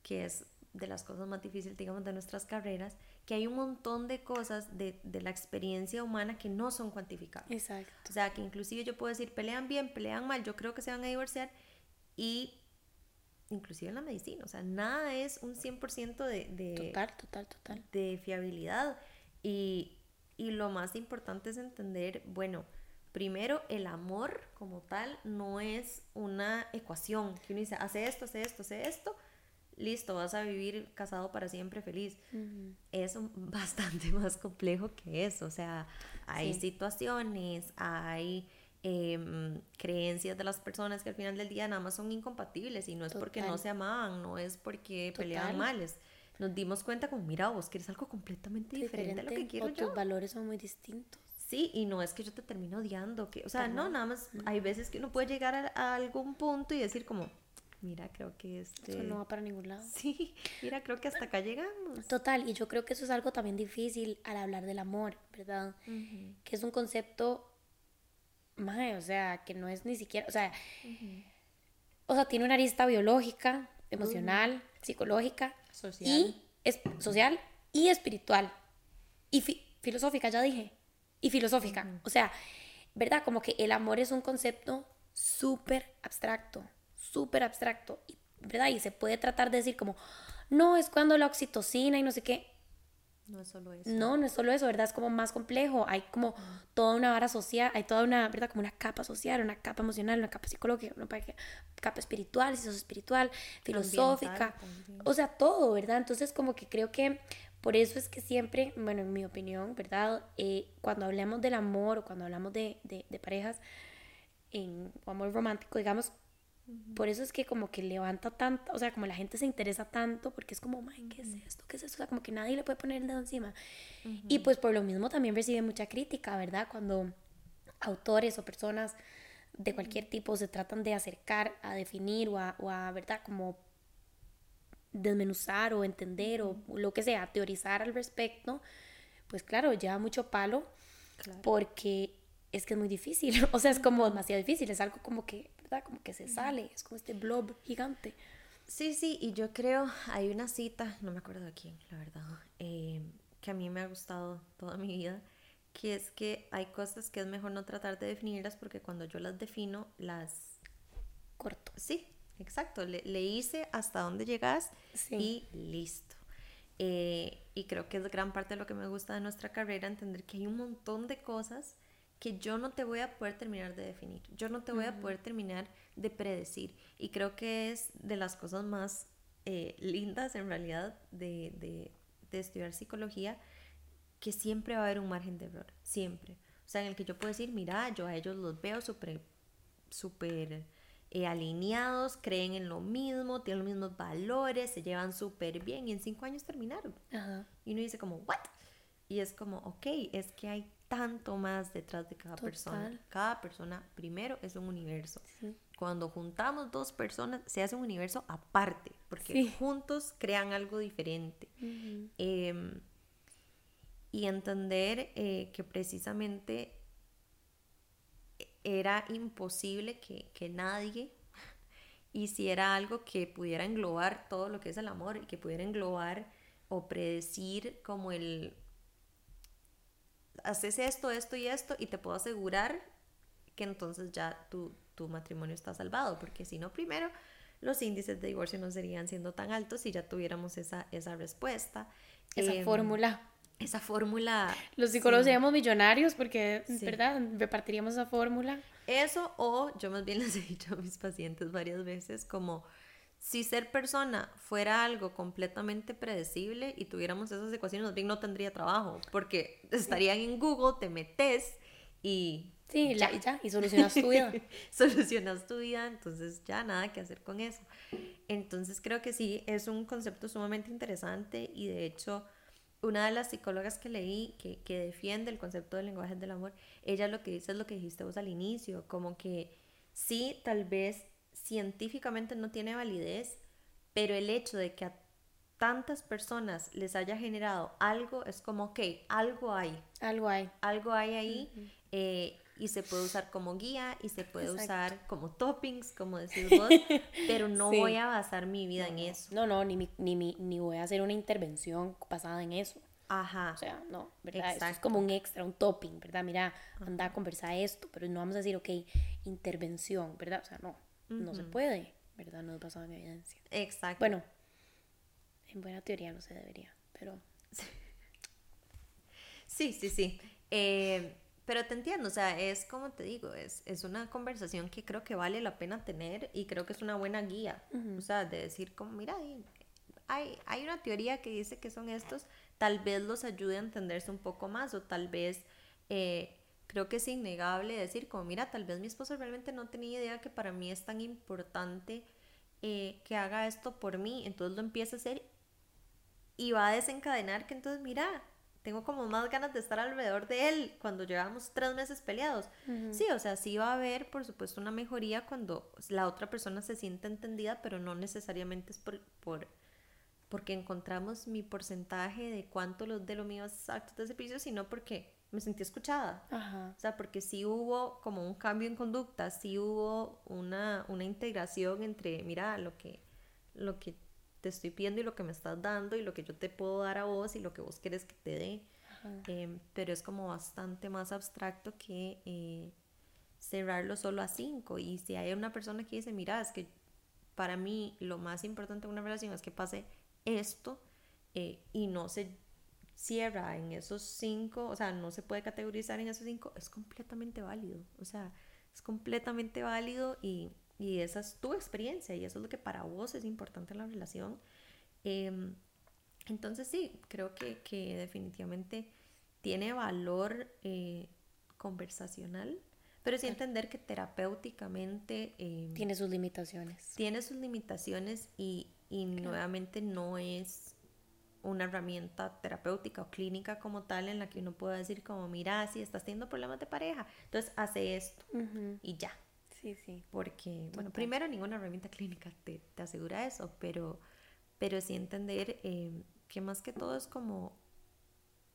que es de las cosas más difíciles, digamos, de nuestras carreras, que hay un montón de cosas de, de, la experiencia humana que no son cuantificables. Exacto. O sea, que inclusive yo puedo decir, pelean bien, pelean mal, yo creo que se van a divorciar y inclusive en la medicina, o sea, nada es un 100% de, de... Total, total, total. De fiabilidad. Y, y lo más importante es entender, bueno, primero, el amor como tal no es una ecuación que uno dice, hace esto, hace esto, hace esto, listo, vas a vivir casado para siempre feliz. Es <laughs> bastante más complejo que eso, o sea, hay sí. situaciones, hay eh, creencias de las personas que al final del día nada más son incompatibles y no es Total. porque no se amaban, no es porque Total. peleaban males. Nos dimos cuenta como, mira, vos quieres algo completamente diferente, diferente a lo que quiero o yo. Tus valores son muy distintos. Sí, y no es que yo te termine odiando, que, o sea, no, nada más hay veces que uno puede llegar a, a, algún punto y decir como, mira, creo que este... Eso no va para ningún lado. Sí, mira, creo que hasta acá llegamos. Total, y yo creo que eso es algo también difícil al hablar del amor, ¿verdad? Uh -huh. Que es un concepto, mae, o sea, que no es ni siquiera, o sea, uh -huh. o sea, tiene una arista biológica, emocional, uh -huh. psicológica, social. y es, social y espiritual. Y fi filosófica, ya dije y filosófica. O sea, ¿verdad? Como que el amor es un concepto súper abstracto, súper abstracto, ¿verdad? Y se puede tratar de decir como, no, es cuando la oxitocina y no sé qué. No es solo eso. No, no es solo eso, ¿verdad? Es como más complejo. Hay como toda una vara social, hay toda una, ¿verdad? Como una capa social, una capa emocional, una capa psicológica, una capa espiritual, si sos espiritual, filosófica. Ambiental, o sea, todo, ¿verdad? Entonces, como que creo que por eso es que siempre, bueno, en mi opinión, ¿verdad? Eh, cuando hablamos del amor o cuando hablamos de, de, de parejas, en amor romántico, digamos, por eso es que como que levanta tanto, o sea, como la gente se interesa tanto, porque es como, Ay, ¿qué es esto? ¿Qué es esto? O sea, como que nadie le puede poner el dedo encima. Uh -huh. Y pues por lo mismo también recibe mucha crítica, ¿verdad? Cuando autores o personas de cualquier tipo se tratan de acercar a definir o a, o a ¿verdad? Como desmenuzar o entender o lo que sea, teorizar al respecto, pues claro, lleva mucho palo claro. porque es que es muy difícil, <laughs> o sea, es como demasiado difícil, es algo como que, ¿verdad? Como que se sale, es como este blob gigante. Sí, sí, y yo creo, hay una cita, no me acuerdo de quién, la verdad, eh, que a mí me ha gustado toda mi vida, que es que hay cosas que es mejor no tratar de definirlas porque cuando yo las defino, las... Corto. Sí, exacto, le, le, hice hasta dónde llegas sí. y listo. Eh, y creo que es gran parte de lo que me gusta de nuestra carrera, entender que hay un montón de cosas que yo no te voy a poder terminar de definir, yo no te voy uh -huh. a poder terminar de predecir. Y creo que es de las cosas más eh, lindas en realidad de, de, de, estudiar psicología, que siempre va a haber un margen de error, siempre. O sea, en el que yo puedo decir, mira, yo a ellos los veo súper, súper eh, alineados, creen en lo mismo, tienen los mismos valores, se llevan súper bien y en cinco años terminaron. Y uno dice como, ¿what? Y es como, ok, es que hay tanto más detrás de cada Total. persona. Cada persona primero es un universo. Sí. Cuando juntamos dos personas se hace un universo aparte, porque sí. juntos crean algo diferente. Uh -huh. eh, y entender eh, que precisamente era imposible que, que nadie <laughs> hiciera algo que pudiera englobar todo lo que es el amor y que pudiera englobar o predecir como el haces esto, esto y esto y te puedo asegurar que entonces ya tu, tu matrimonio está salvado porque si no primero los índices de divorcio no serían siendo tan altos si ya tuviéramos esa, esa respuesta. Esa Em, fórmula. Esa fórmula. Los psicólogos sí. seríamos millonarios porque, Sí. ¿verdad? Repartiríamos esa fórmula. Eso o yo más bien <laughs> les he dicho a mis pacientes varias veces como si ser persona fuera algo completamente predecible y tuviéramos esas ecuaciones, bien no tendría trabajo porque estarían en Google, te metes y Sí, la- y ya, y solucionas tu vida. <laughs> solucionas tu vida, entonces ya nada que hacer con eso. Entonces creo que sí, es un concepto sumamente interesante y de hecho una de las psicólogas que leí que, que defiende el concepto del lenguaje del amor, ella lo que dice es lo que dijiste vos al inicio, como que sí, tal vez científicamente no tiene validez, pero el hecho de que a tantas personas les haya generado algo es como, ok, algo hay, Algo hay. algo hay ahí eh, y se puede usar como guía y se puede Exacto. usar como toppings, como decís vos, <laughs> pero no Sí. voy a basar mi vida en eso. No, no, ni, mi- ni, mi- ni voy a hacer una intervención basada en eso. Ajá. O sea, no, ¿verdad? Eso es Exacto. como un extra, un topping, ¿verdad? Mira, anda a conversar esto, pero no vamos a decir, ok, intervención, ¿verdad? O sea, no, no se puede, ¿verdad? No es basado en evidencia. Exacto. Bueno, en buena teoría no se debería, pero <laughs> Sí, sí, sí. Eh, pero te entiendo, o sea, es como te digo, es, es una conversación que creo que vale la pena tener y creo que es una buena guía. O sea, de decir como, mira, hay- hay, hay una teoría que dice que son estos, tal vez los ayude a entenderse un poco más o tal vez eh, creo que es innegable decir como, mira, tal vez mi esposo realmente no tenía idea que para mí es tan importante eh, que haga esto por mí, entonces lo empieza a hacer y va a desencadenar que entonces, mira, tengo como más ganas de estar alrededor de él cuando llevamos tres meses peleados. Sí, o sea, sí va a haber, por supuesto, una mejoría cuando la otra persona se siente entendida, pero no necesariamente es por, por porque encontramos mi porcentaje de cuánto lo, de lo mío es actos de servicio, sino porque me sentí escuchada. ajá. O sea, porque sí hubo como un cambio en conducta, sí hubo una, una integración entre, mira, lo que, lo que te estoy pidiendo y lo que me estás dando y lo que yo te puedo dar a vos y lo que vos quieres que te dé. Em, pero es como bastante más abstracto que eh, cerrarlo solo a cinco. Y si hay una persona que dice, mira, es que para mí lo más importante en una relación es que pase esto eh, y no se cierra en esos cinco, o sea, no se puede categorizar en esos cinco, es completamente válido. O sea, es completamente válido y, y esa es tu experiencia y eso es lo que para vos es importante en la relación. Em, entonces sí, creo que, que definitivamente tiene valor eh, conversacional, pero sí entender que terapéuticamente em, Tiene sus limitaciones. tiene sus limitaciones y, y nuevamente no es una herramienta terapéutica o clínica como tal en la que uno pueda decir como, mira, si estás teniendo problemas de pareja, entonces hace esto y ya. Sí, sí. Porque, bueno, primero ninguna herramienta <laughs> clínica te, te asegura eso, pero, pero sí entender eh, que más que todo es como,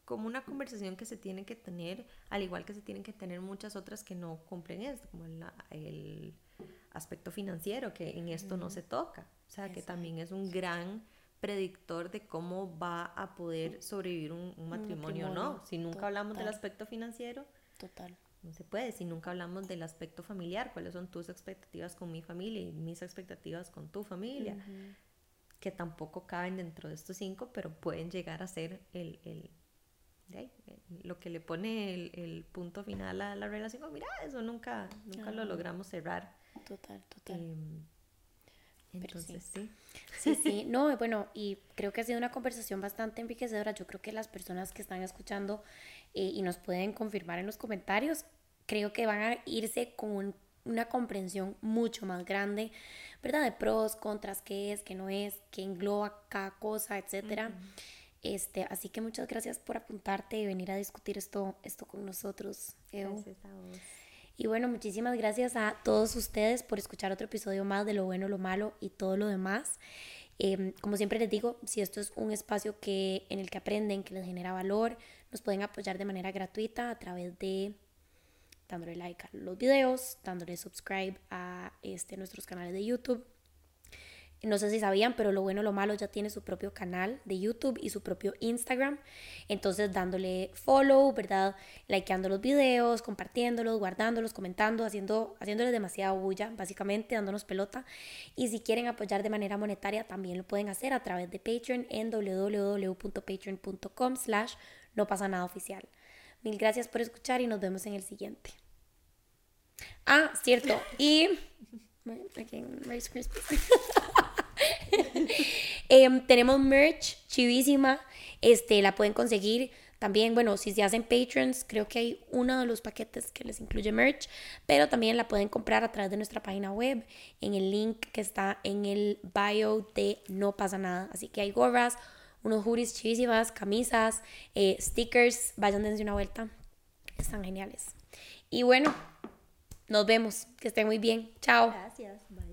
como una conversación que se tiene que tener, al igual que se tienen que tener muchas otras que no cumplen esto, como la- el aspecto financiero, que en esto no se toca. O sea, que también es un gran predictor de cómo va a poder sobrevivir un, un matrimonio o no. Si nunca hablamos del aspecto financiero, Total. No se puede. Si nunca hablamos del aspecto familiar, cuáles son tus expectativas con mi familia y mis expectativas con tu familia, que tampoco caben dentro de estos cinco, pero pueden llegar a ser el, el- lo que le pone el, el punto final a la relación. Como, mira, eso nunca, nunca lo Ajá. logramos cerrar. Total, total. Em, entonces, sí. Sí, <laughs> sí, no, bueno, y creo que ha sido una conversación bastante enriquecedora. Yo creo que las personas que están escuchando eh, y nos pueden confirmar en los comentarios, creo que van a irse con un- una comprensión mucho más grande, ¿verdad? De pros, contras, qué es, qué no es, qué engloba cada cosa, etcétera. Este, así que muchas gracias por apuntarte y venir a discutir esto, esto con nosotros. Evo. Gracias a vos. Y bueno, muchísimas gracias a todos ustedes por escuchar otro episodio más de lo bueno, lo malo y todo lo demás. Em, como siempre les digo, si esto es un espacio que, en el que aprenden, que les genera valor, nos pueden apoyar de manera gratuita a través de dándole like a los videos, dándole subscribe a este, nuestros canales de YouTube. no sé si sabían, pero lo bueno, lo malo ya tiene su propio canal de YouTube y su propio Instagram. Entonces dándole follow, ¿verdad? Likeando los videos, compartiéndolos, guardándolos, comentando, haciendo, haciéndoles demasiada bulla, básicamente dándonos pelota. Y si quieren apoyar de manera monetaria, también lo pueden hacer a través de Patreon en www.patreon.com slash no pasa nada oficial. Mil gracias por escuchar y nos vemos en el siguiente. Ah, cierto. Y... <laughs> <laughs> Em, tenemos merch chivísima. Este, la pueden conseguir también, bueno, si se hacen patrons, creo que hay uno de los paquetes que les incluye merch, pero también la pueden comprar a través de nuestra página web en el link que está en el bio de No pasa nada. Así que hay gorras, unos hoodies chivísimas, camisas, eh, stickers, vayan dense una vuelta. Están geniales. Y bueno, nos vemos. Que estén muy bien. Chao. Gracias. Bye.